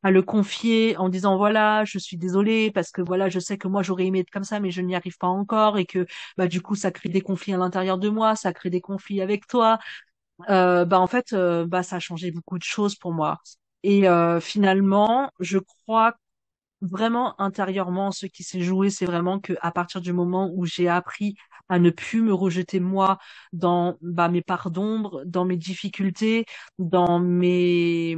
à le confier en disant voilà, je suis désolée parce que voilà, je sais que moi j'aurais aimé être comme ça mais je n'y arrive pas encore et que bah du coup ça crée des conflits à l'intérieur de moi, ça crée des conflits avec toi. Euh, bah en fait euh, bah ça a changé beaucoup de choses pour moi. Et euh, finalement, je crois vraiment intérieurement, ce qui s'est joué, c'est vraiment que à partir du moment où j'ai appris à ne plus me rejeter moi dans bah, mes parts d'ombre, dans mes difficultés, dans mes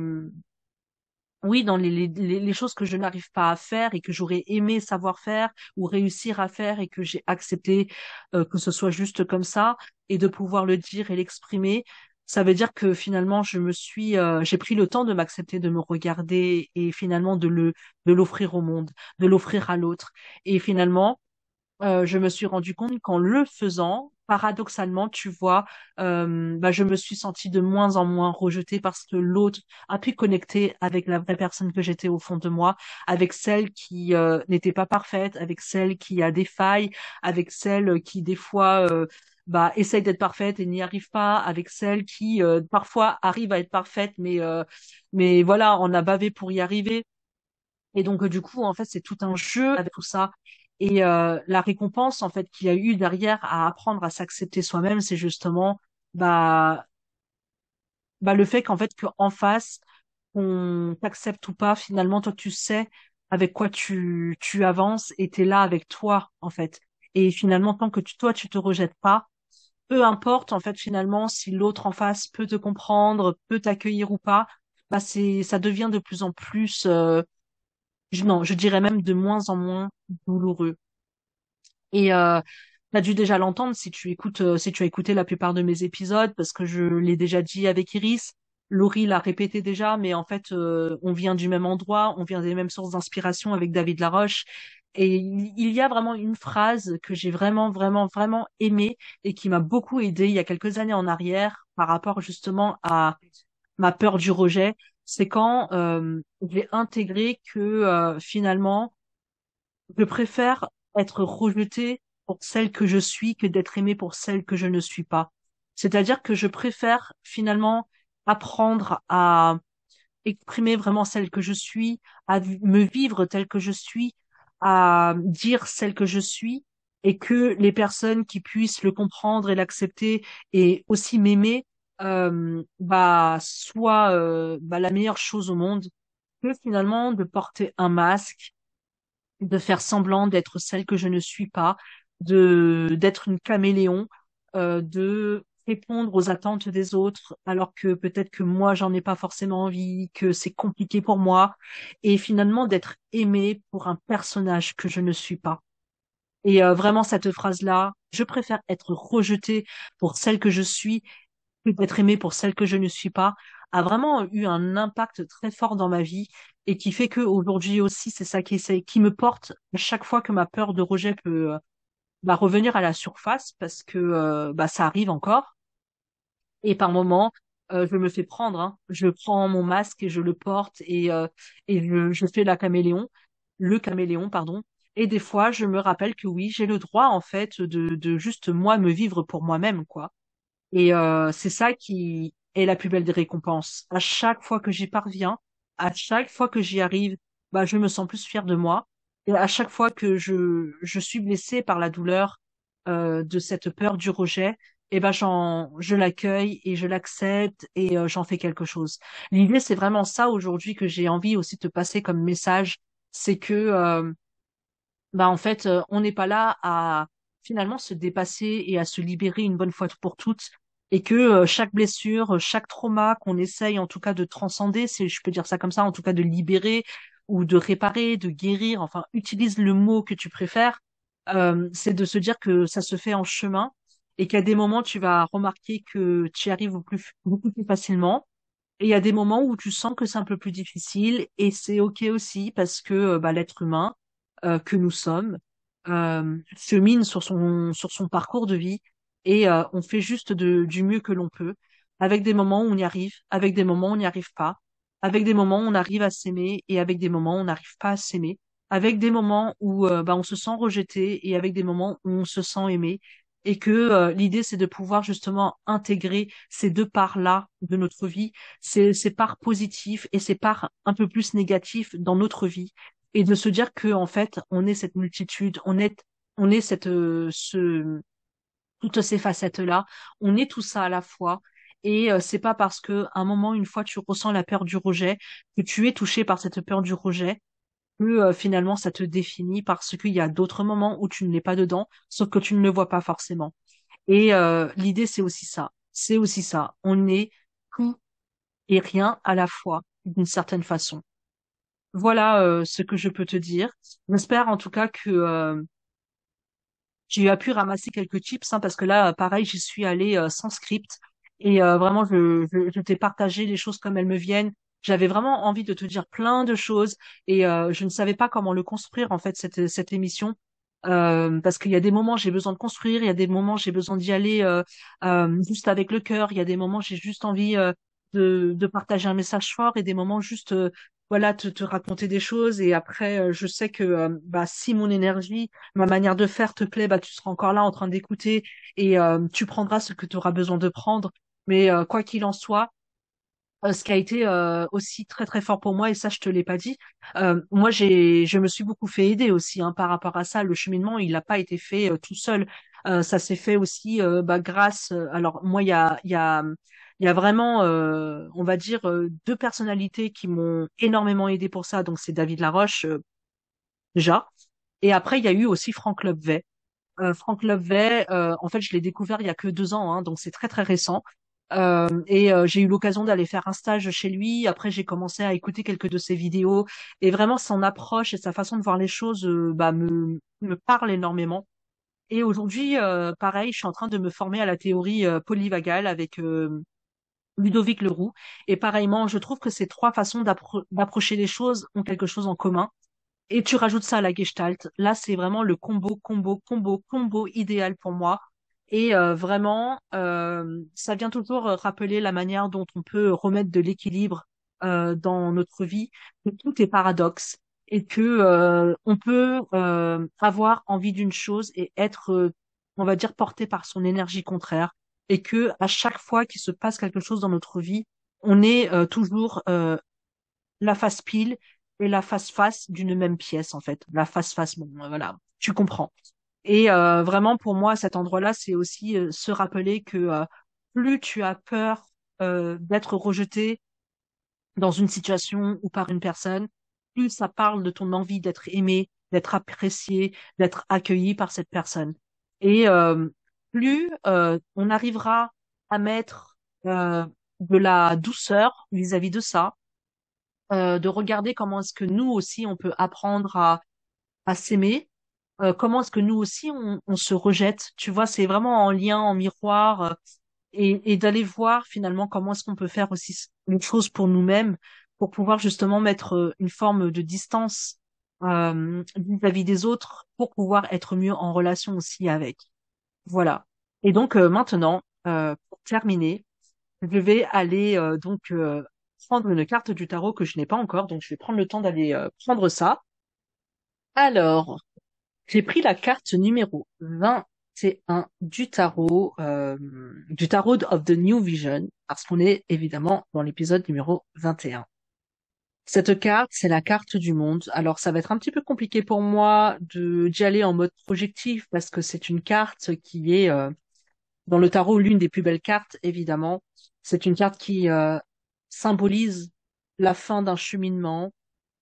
oui, dans les, choses que je n'arrive pas à faire et que j'aurais aimé savoir faire ou réussir à faire et que j'ai accepté euh, que ce soit juste comme ça et de pouvoir le dire et l'exprimer, ça veut dire que finalement je me suis euh, j'ai pris le temps de m'accepter de me regarder et finalement de le de l'offrir au monde de l'offrir à l'autre. Et finalement euh, je me suis rendu compte qu'en le faisant paradoxalement tu vois euh, bah, je me suis sentie de moins en moins rejetée parce que l'autre a pu connecter avec la vraie personne que j'étais au fond de moi avec celle qui n'était pas parfaite avec celle qui a des failles avec celle qui des fois bah, essaye d'être parfaite et n'y arrive pas, avec celle qui euh, parfois arrive à être parfaite, mais euh, mais voilà, on a bavé pour y arriver. Et donc du coup, en fait, c'est tout un jeu avec tout ça. Et euh, la récompense, en fait, qu'il y a eu derrière à apprendre à s'accepter soi-même, c'est justement bah bah le fait qu'en fait qu'en face, on t'accepte ou pas, finalement, toi tu sais avec quoi tu tu avances et t'es là avec toi en fait. Et finalement, tant que tu, toi tu te rejettes pas, peu importe en fait finalement si l'autre en face peut te comprendre, peut t'accueillir ou pas, bah ça devient de plus en plus euh, non, je dirais même de moins en moins douloureux. Et euh, tu as dû déjà l'entendre si tu écoutes euh, si tu as écouté la plupart de mes épisodes parce que je l'ai déjà dit avec Iris, Laurie l'a répété déjà, mais en fait, euh, on vient du même endroit, on vient des mêmes sources d'inspiration avec David Laroche. Et il y a vraiment une phrase que j'ai vraiment, vraiment, vraiment aimée et qui m'a beaucoup aidée il y a quelques années en arrière par rapport justement à ma peur du rejet. C'est quand euh, j'ai intégré que euh, finalement, je préfère être rejetée pour celle que je suis que d'être aimée pour celle que je ne suis pas. C'est-à-dire que je préfère finalement apprendre à exprimer vraiment celle que je suis, à me vivre telle que je suis, à dire celle que je suis, et que les personnes qui puissent le comprendre et l'accepter et aussi m'aimer, euh, bah, soit euh, bah, la meilleure chose au monde, que finalement de porter un masque de faire semblant d'être celle que je ne suis pas, de d'être une caméléon, euh, de répondre aux attentes des autres, alors que peut-être que moi j'en ai pas forcément envie, que c'est compliqué pour moi, et finalement d'être aimée pour un personnage que je ne suis pas. Et euh, vraiment cette phrase-là, je préfère être rejetée pour celle que je suis que d'être aimée pour celle que je ne suis pas, a vraiment eu un impact très fort dans ma vie et qui fait que aujourd'hui aussi, c'est ça qui me porte chaque fois que ma peur de rejet peut euh, bah, revenir à la surface parce que euh, bah, ça arrive encore. Et par moments, euh, je me fais prendre, hein. Je prends mon masque et je le porte et, euh, et je, fais la caméléon, le caméléon, pardon. Et des fois, je me rappelle que oui, j'ai le droit, en fait, de, de juste moi me vivre pour moi-même, quoi. Et euh, c'est ça qui est la plus belle des récompenses. À chaque fois que j'y parviens, à chaque fois que j'y arrive, bah, je me sens plus fière de moi. Et à chaque fois que je, je suis blessée par la douleur euh, de cette peur du rejet, et ben j'en, je l'accueille et je l'accepte et euh, j'en fais quelque chose. L'idée, c'est vraiment ça aujourd'hui que j'ai envie aussi de passer comme message, c'est que euh, bah en fait, euh, on n'est pas là à finalement se dépasser et à se libérer une bonne fois pour toutes, et que chaque blessure, chaque trauma qu'on essaye en tout cas de transcender, si je peux dire ça comme ça, en tout cas de libérer ou de réparer, de guérir, enfin utilise le mot que tu préfères, c'est de se dire que ça se fait en chemin et qu'à des moments tu vas remarquer que tu y arrives beaucoup plus, facilement. Et il y a des moments où tu sens que c'est un peu plus difficile et c'est ok aussi parce que euh, bah, l'être humain euh, que nous sommes euh, sur son sur son parcours de vie et euh, on fait juste de, du mieux que l'on peut avec des moments où on y arrive, avec des moments où on n'y arrive pas, avec des moments où on arrive à s'aimer et avec des moments où on n'arrive pas à s'aimer, avec des moments où bah, on se sent rejeté et avec des moments où on se sent aimé et que euh, l'idée c'est de pouvoir justement intégrer ces deux parts-là de notre vie, ces, ces parts positives et ces parts un peu plus négatives dans notre vie, et de se dire que en fait on est cette multitude, on est on est cette euh, ce toutes ces facettes-là, on est tout ça à la fois. Et euh, c'est pas parce que un moment, une fois, tu ressens la peur du rejet, que tu es touché par cette peur du rejet, que euh, finalement ça te définit parce qu'il y a d'autres moments où tu ne l'es pas dedans, sauf que tu ne le vois pas forcément. Et euh, l'idée, c'est aussi ça. C'est aussi ça. On est tout et rien à la fois, d'une certaine façon. Voilà euh, ce que je peux te dire. J'espère en tout cas que tu as pu ramasser quelques tips, hein, parce que là, pareil, j'y suis allée sans script. Et vraiment, je, je, je t'ai partagé les choses comme elles me viennent. J'avais vraiment envie de te dire plein de choses et euh, je ne savais pas comment le construire en fait cette cette émission euh, parce qu'il y a des moments j'ai besoin de construire, il y a des moments j'ai besoin d'y aller euh, juste avec le cœur, il y a des moments j'ai juste envie de de partager un message fort et des moments juste voilà te te raconter des choses et après je sais que bah si mon énergie, ma manière de faire te plaît, bah tu seras encore là en train d'écouter et tu prendras ce que tu auras besoin de prendre. Mais quoi qu'il en soit ce qui a été euh, aussi très très fort pour moi et ça je te l'ai pas dit euh, moi j'ai je me suis beaucoup fait aider aussi hein, par rapport à ça. Le cheminement il n'a pas été fait euh, tout seul. Euh, ça s'est fait aussi euh, bah, grâce euh, alors moi il y a y a il y a vraiment euh, on va dire euh, deux personnalités qui m'ont énormément aidé pour ça. Donc c'est David Laroche euh, déjà et après il y a eu aussi Franck Lobvet. Euh, Franck Lobvet, euh, en fait, je l'ai découvert il y a que deux ans, hein, donc c'est très très récent. Euh, et euh, j'ai eu l'occasion d'aller faire un stage chez lui. Après, j'ai commencé à écouter quelques de ses vidéos et vraiment son approche et sa façon de voir les choses, euh, bah, me me parle énormément. Et aujourd'hui, euh, pareil, je suis en train de me former à la théorie euh, polyvagale avec Ludovic Leroux. Et pareillement, je trouve que ces trois façons d'approcher les choses ont quelque chose en commun. Et tu rajoutes ça à la Gestalt. Là, c'est vraiment le combo, combo, combo, combo idéal pour moi. Et euh, vraiment, euh, ça vient toujours rappeler la manière dont on peut remettre de l'équilibre euh, dans notre vie, que tout est paradoxe et que on peut avoir envie d'une chose et être, on va dire, porté par son énergie contraire, et que à chaque fois qu'il se passe quelque chose dans notre vie, on est toujours la face pile et la face face d'une même pièce en fait, la face face. Bon, voilà, tu comprends. Et euh, vraiment, pour moi, cet endroit-là, c'est aussi euh, se rappeler que euh, plus tu as peur d'être rejeté dans une situation ou par une personne, plus ça parle de ton envie d'être aimé, d'être apprécié, d'être accueilli par cette personne. Et plus on arrivera à mettre de la douceur vis-à-vis de ça, de regarder comment est-ce que nous aussi on peut apprendre à, à s'aimer, euh, comment est-ce que nous aussi on, on, se rejette? Tu vois, c'est vraiment en lien, en miroir, euh, et, et d'aller voir finalement comment est-ce qu'on peut faire aussi une chose pour nous-mêmes, pour pouvoir justement mettre euh, une forme de distance vis-à-vis des autres, pour pouvoir être mieux en relation aussi avec. Voilà. Et donc maintenant, pour terminer, je vais aller donc prendre une carte du tarot que je n'ai pas encore, donc je vais prendre le temps d'aller prendre ça. Alors, j'ai pris la carte numéro 21 du tarot, euh, du tarot of the New Vision, parce qu'on est évidemment dans l'épisode numéro 21. Cette carte, c'est la carte du monde. Alors, ça va être un petit peu compliqué pour moi de d'y aller en mode projectif parce que c'est une carte qui est euh, dans le tarot l'une des plus belles cartes, évidemment. C'est une carte qui euh, symbolise la fin d'un cheminement,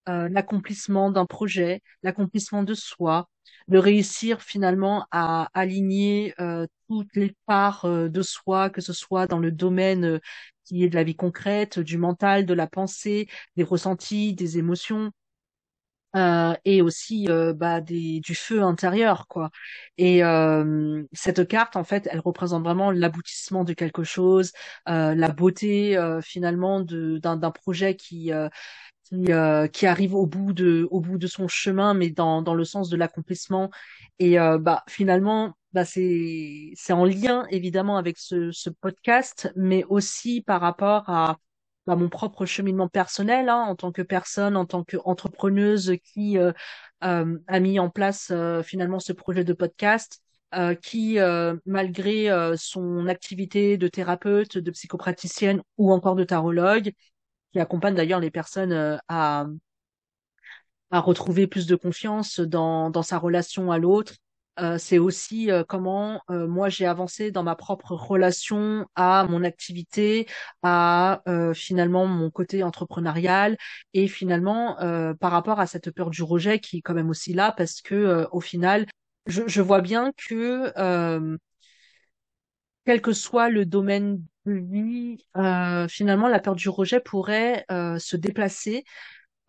euh, l'accomplissement d'un projet, l'accomplissement de soi, de réussir finalement à aligner euh, toutes les parts euh, de soi, que ce soit dans le domaine qui est de la vie concrète, du mental, de la pensée, des ressentis, des émotions. et aussi bah, des, du feu intérieur quoi et cette carte en fait elle représente vraiment l'aboutissement de quelque chose la beauté finalement d'un projet qui qui, euh, qui arrive au bout de au bout de son chemin, mais dans dans le sens de l'accomplissement. Et euh, bah finalement, bah c'est c'est en lien évidemment avec ce ce podcast, mais aussi par rapport à bah, mon propre cheminement personnel hein, en tant que personne, en tant qu'entrepreneuse qui euh, euh, a mis en place finalement ce projet de podcast. Euh, qui, euh, malgré son activité de thérapeute, de psychopraticienne ou encore de tarologue, qui accompagne d'ailleurs les personnes euh, à, à retrouver plus de confiance dans, dans sa relation à l'autre. Euh, c'est aussi euh, comment moi j'ai avancé dans ma propre relation à mon activité, à finalement mon côté entrepreneurial et finalement par rapport à cette peur du rejet qui est quand même aussi là parce que au final je, je, vois bien que quel que soit le domaine vie, euh, finalement, la peur du rejet pourrait euh, se déplacer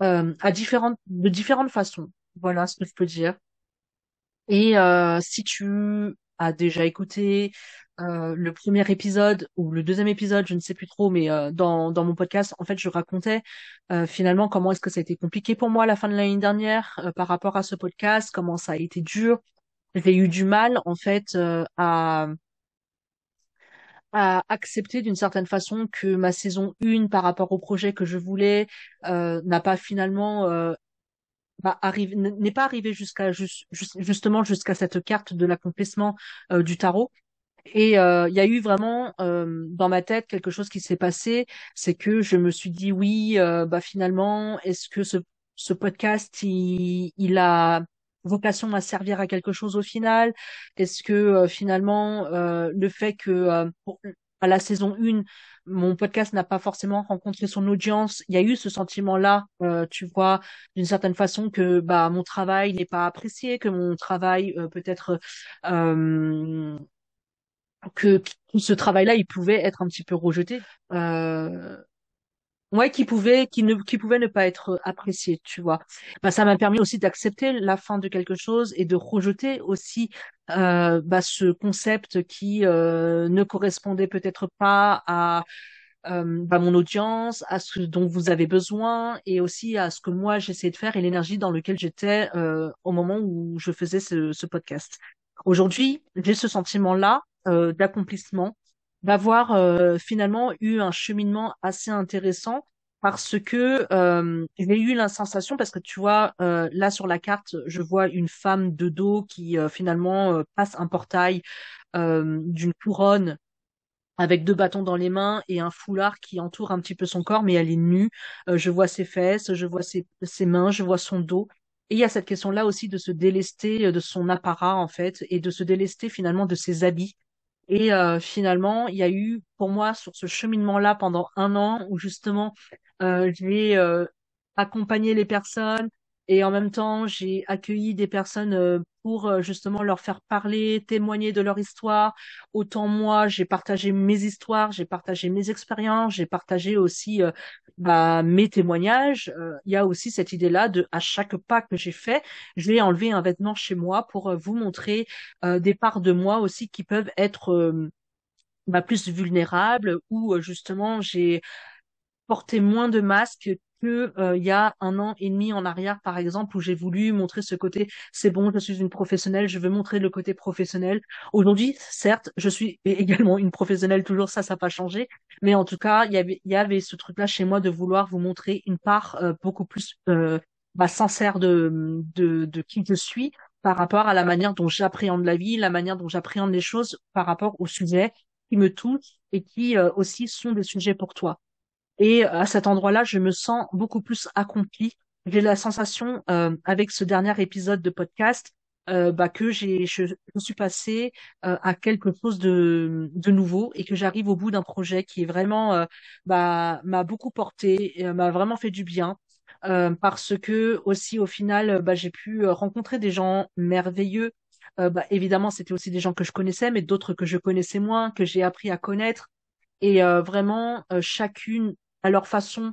euh, à différentes, de différentes façons. Voilà ce que je peux dire. Et si tu as déjà écouté le premier épisode ou le deuxième épisode, je ne sais plus trop, mais dans, dans mon podcast, en fait, je racontais finalement comment est-ce que ça a été compliqué pour moi à la fin de l'année dernière par rapport à ce podcast, comment ça a été dur. J'ai eu du mal, en fait, à à accepter d'une certaine façon que ma saison 1 par rapport au projet que je voulais euh, n'a pas finalement euh, bah, arrivé n'est pas arrivé jusqu'à justement jusqu'à cette carte de l'accomplissement euh, du tarot. Et euh, il y a eu vraiment euh, dans ma tête quelque chose qui s'est passé c'est que je me suis dit oui bah finalement est-ce que ce ce podcast il, il a vocation à servir à quelque chose au final? Est-ce que euh, finalement euh, le fait que euh, à la saison 1, mon podcast n'a pas forcément rencontré son audience, il y a eu ce sentiment-là, tu vois, d'une certaine façon que bah mon travail n'est pas apprécié, que mon travail peut-être que, ce travail-là, il pouvait être un petit peu rejeté. Ouais qui pouvait qui ne qui pouvait ne pas être apprécié tu vois bah ça m'a permis aussi d'accepter la fin de quelque chose et de rejeter aussi euh, bah, ce concept qui euh, ne correspondait peut-être pas à euh, bah, mon audience, à ce dont vous avez besoin et aussi à ce que moi j'essayais de faire et l'énergie dans laquelle j'étais euh, au moment où je faisais ce, ce podcast. Aujourd'hui, j'ai ce sentiment-là euh, d'accomplissement, d'avoir euh, finalement eu un cheminement assez intéressant parce que euh, j'ai eu la sensation, parce que tu vois, euh, là sur la carte, je vois une femme de dos qui euh, finalement passe un portail d'une couronne avec deux bâtons dans les mains et un foulard qui entoure un petit peu son corps, mais elle est nue. Je vois ses fesses, je vois ses, ses mains, je vois son dos. Et il y a cette question-là aussi de se délester de son apparat, en fait, et de se délester finalement de ses habits. Et euh, finalement, il y a eu pour moi sur ce cheminement-là pendant un an où justement euh, j'ai euh, accompagné les personnes et en même temps j'ai accueilli des personnes euh, pour euh, justement leur faire parler, témoigner de leur histoire. Autant moi, j'ai partagé mes histoires, j'ai partagé mes expériences, j'ai partagé aussi euh, bah, mes témoignages. Il y a aussi cette idée-là de à chaque pas que j'ai fait, je vais enlever un vêtement chez moi pour vous montrer des parts de moi aussi qui peuvent être bah, plus vulnérables ou justement j'ai porté moins de masques euh, il y a un an et demi en arrière, par exemple, où j'ai voulu montrer ce côté, c'est bon, je suis une professionnelle, je veux montrer le côté professionnel. Aujourd'hui, certes, je suis également une professionnelle, toujours ça, ça n'a pas changé, mais en tout cas, il y avait, il y avait ce truc-là chez moi de vouloir vous montrer une part euh, beaucoup plus euh, bah, sincère de qui je suis par rapport à la manière dont j'appréhende la vie, la manière dont j'appréhende les choses par rapport aux sujets qui me touchent et qui euh, aussi sont des sujets pour toi. Et à cet endroit-là, je me sens beaucoup plus accomplie. J'ai la sensation, euh, avec ce dernier épisode de podcast, euh, bah, que j'ai, je, suis passée euh, à quelque chose de, de nouveau et que j'arrive au bout d'un projet qui est vraiment, euh, bah, m'a beaucoup porté, euh, m'a vraiment fait du bien. euh, parce que aussi au final, euh, bah, j'ai pu euh, rencontrer des gens merveilleux. Euh, bah, évidemment, c'était aussi des gens que je connaissais, mais d'autres que je connaissais moins, que j'ai appris à connaître. Et euh, vraiment, euh, chacune à leur façon,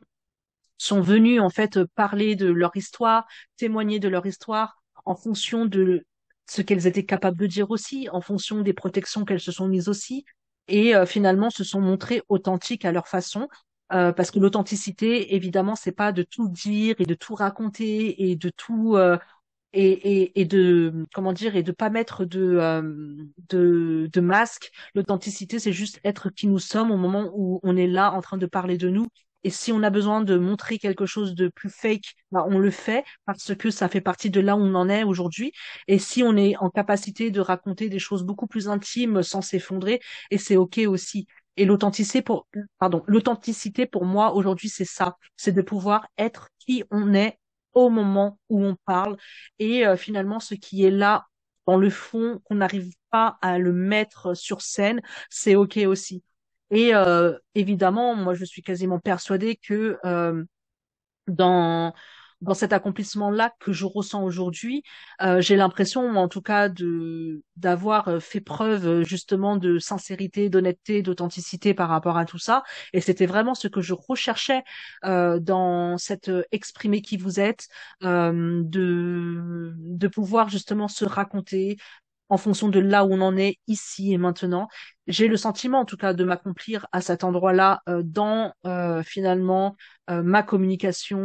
sont venus en fait parler de leur histoire, témoigner de leur histoire en fonction de ce qu'elles étaient capables de dire aussi, en fonction des protections qu'elles se sont mises aussi, et euh, finalement se sont montrées authentiques à leur façon. Euh, parce que l'authenticité, évidemment, c'est pas de tout dire et de tout raconter et de tout euh, et, et, et de comment dire et de pas mettre de euh, de, de masque. L'authenticité, c'est juste être qui nous sommes au moment où on est là en train de parler de nous. Et si on a besoin de montrer quelque chose de plus fake, bah, on le fait parce que ça fait partie de là où on en est aujourd'hui. Et si on est en capacité de raconter des choses beaucoup plus intimes sans s'effondrer, et c'est OK aussi. Et l'authenticité pour, pardon, l'authenticité pour moi aujourd'hui, c'est ça. C'est de pouvoir être qui on est au moment où on parle et euh, finalement ce qui est là dans le fond qu'on n'arrive pas à le mettre sur scène, c'est ok aussi. Et euh, évidemment, moi je suis quasiment persuadée que euh, dans dans cet accomplissement-là que je ressens aujourd'hui, euh, j'ai l'impression, en tout cas, de d'avoir euh, fait preuve euh, justement de sincérité, d'honnêteté, d'authenticité par rapport à tout ça. Et c'était vraiment ce que je recherchais dans cette exprimer qui vous êtes, euh, de de pouvoir justement se raconter, en fonction de là où on en est ici et maintenant. J'ai le sentiment, en tout cas, de m'accomplir à cet endroit-là euh, dans euh, finalement euh, ma communication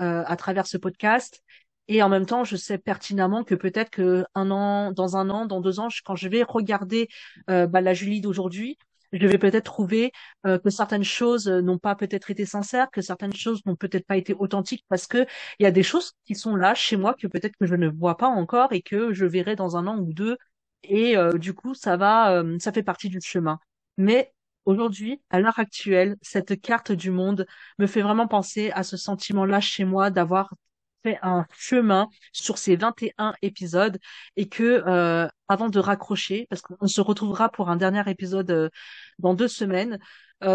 euh, à travers ce podcast. Et en même temps, je sais pertinemment que peut-être que un an, dans un an, dans deux ans, quand je vais regarder euh, bah, la Julie d'aujourd'hui, je vais peut-être trouver euh, que certaines choses n'ont pas peut-être été sincères, que certaines choses n'ont peut-être pas été authentiques, parce que il y a des choses qui sont là chez moi que peut-être que je ne vois pas encore et que je verrai dans un an ou deux et euh, du coup, ça va, euh, ça fait partie du chemin. Mais aujourd'hui, à l'heure actuelle, cette carte du monde me fait vraiment penser à ce sentiment-là chez moi d'avoir fait un chemin sur ces 21 épisodes et que euh, avant de raccrocher, parce qu'on se retrouvera pour un dernier épisode dans deux semaines,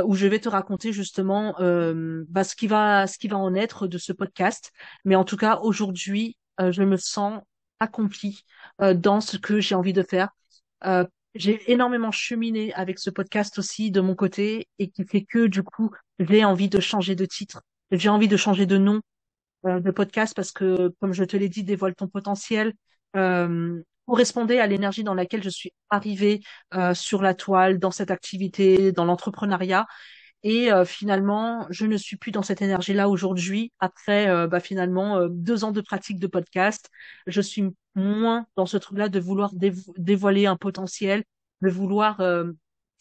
où je vais te raconter justement bah, ce qui va, en être de ce podcast. Mais en tout cas, aujourd'hui, je me sens accomplie euh, dans ce que j'ai envie de faire. Euh, j'ai énormément cheminé avec ce podcast aussi de mon côté et qui fait que du coup, j'ai envie de changer de titre, j'ai envie de changer de nom euh, de podcast parce que, comme je te l'ai dit, dévoile ton potentiel. Correspondait à l'énergie dans laquelle je suis arrivée sur la toile, dans cette activité, dans l'entrepreneuriat. Et euh, finalement, je ne suis plus dans cette énergie-là aujourd'hui. Après, euh, bah, finalement, euh, deux ans de pratique de podcast, je suis moins dans ce truc-là de vouloir dévoiler un potentiel, de vouloir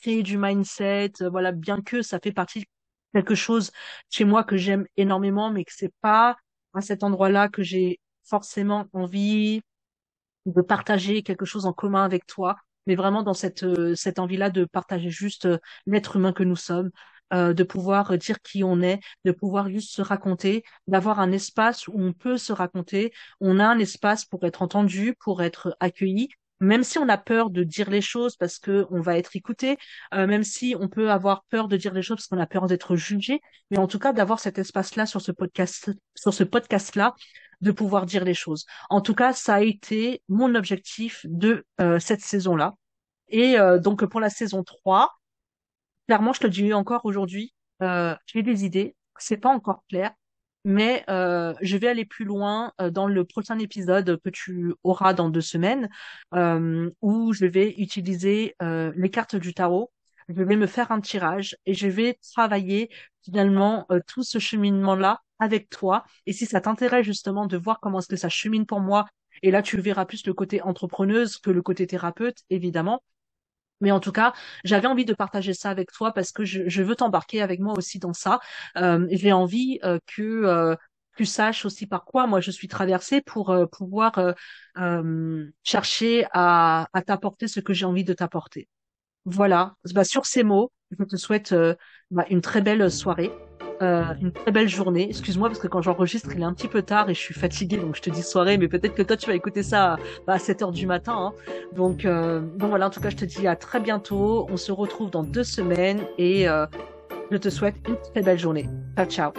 créer du mindset. voilà, bien que ça fait partie de quelque chose chez moi que j'aime énormément, mais que c'est pas à cet endroit-là que j'ai forcément envie de partager quelque chose en commun avec toi, mais vraiment dans cette cette envie-là de partager juste l'être humain que nous sommes, euh, de pouvoir dire qui on est, de pouvoir juste se raconter, d'avoir un espace où on peut se raconter. On a un espace pour être entendu, pour être accueilli, même si on a peur de dire les choses parce que on va être écouté, euh, même si on peut avoir peur de dire les choses parce qu'on a peur d'être jugé, mais en tout cas d'avoir cet espace-là sur ce podcast, sur ce podcast-là, de pouvoir dire les choses. En tout cas, ça a été mon objectif de euh, cette saison-là. Et donc pour la saison 3, clairement, je te le dis encore aujourd'hui, euh, j'ai des idées, c'est pas encore clair, mais euh, je vais aller plus loin euh, dans le prochain épisode que tu auras dans deux semaines, où je vais utiliser les cartes du tarot. Je vais me faire un tirage et je vais travailler finalement tout ce cheminement-là avec toi. Et si ça t'intéresse justement de voir comment est-ce que ça chemine pour moi, et là tu verras plus le côté entrepreneuse que le côté thérapeute, évidemment. Mais en tout cas, j'avais envie de partager ça avec toi parce que je, veux t'embarquer avec moi aussi dans ça. Euh, J'ai envie euh, que euh, tu saches aussi par quoi moi je suis traversée pour euh, pouvoir chercher à, à t'apporter ce que j'ai envie de t'apporter. Voilà. Bah, sur ces mots, je te souhaite bah, une très belle soirée. Euh, une très belle journée. Excuse-moi parce que quand j'enregistre, il est un petit peu tard et je suis fatiguée, donc je te dis soirée, mais peut-être que toi tu vas écouter ça à 7 heures du matin. Hein. Donc, euh, donc voilà, en tout cas, je te dis à très bientôt. On se retrouve dans deux semaines et euh, je te souhaite une très belle journée. Ciao, ciao.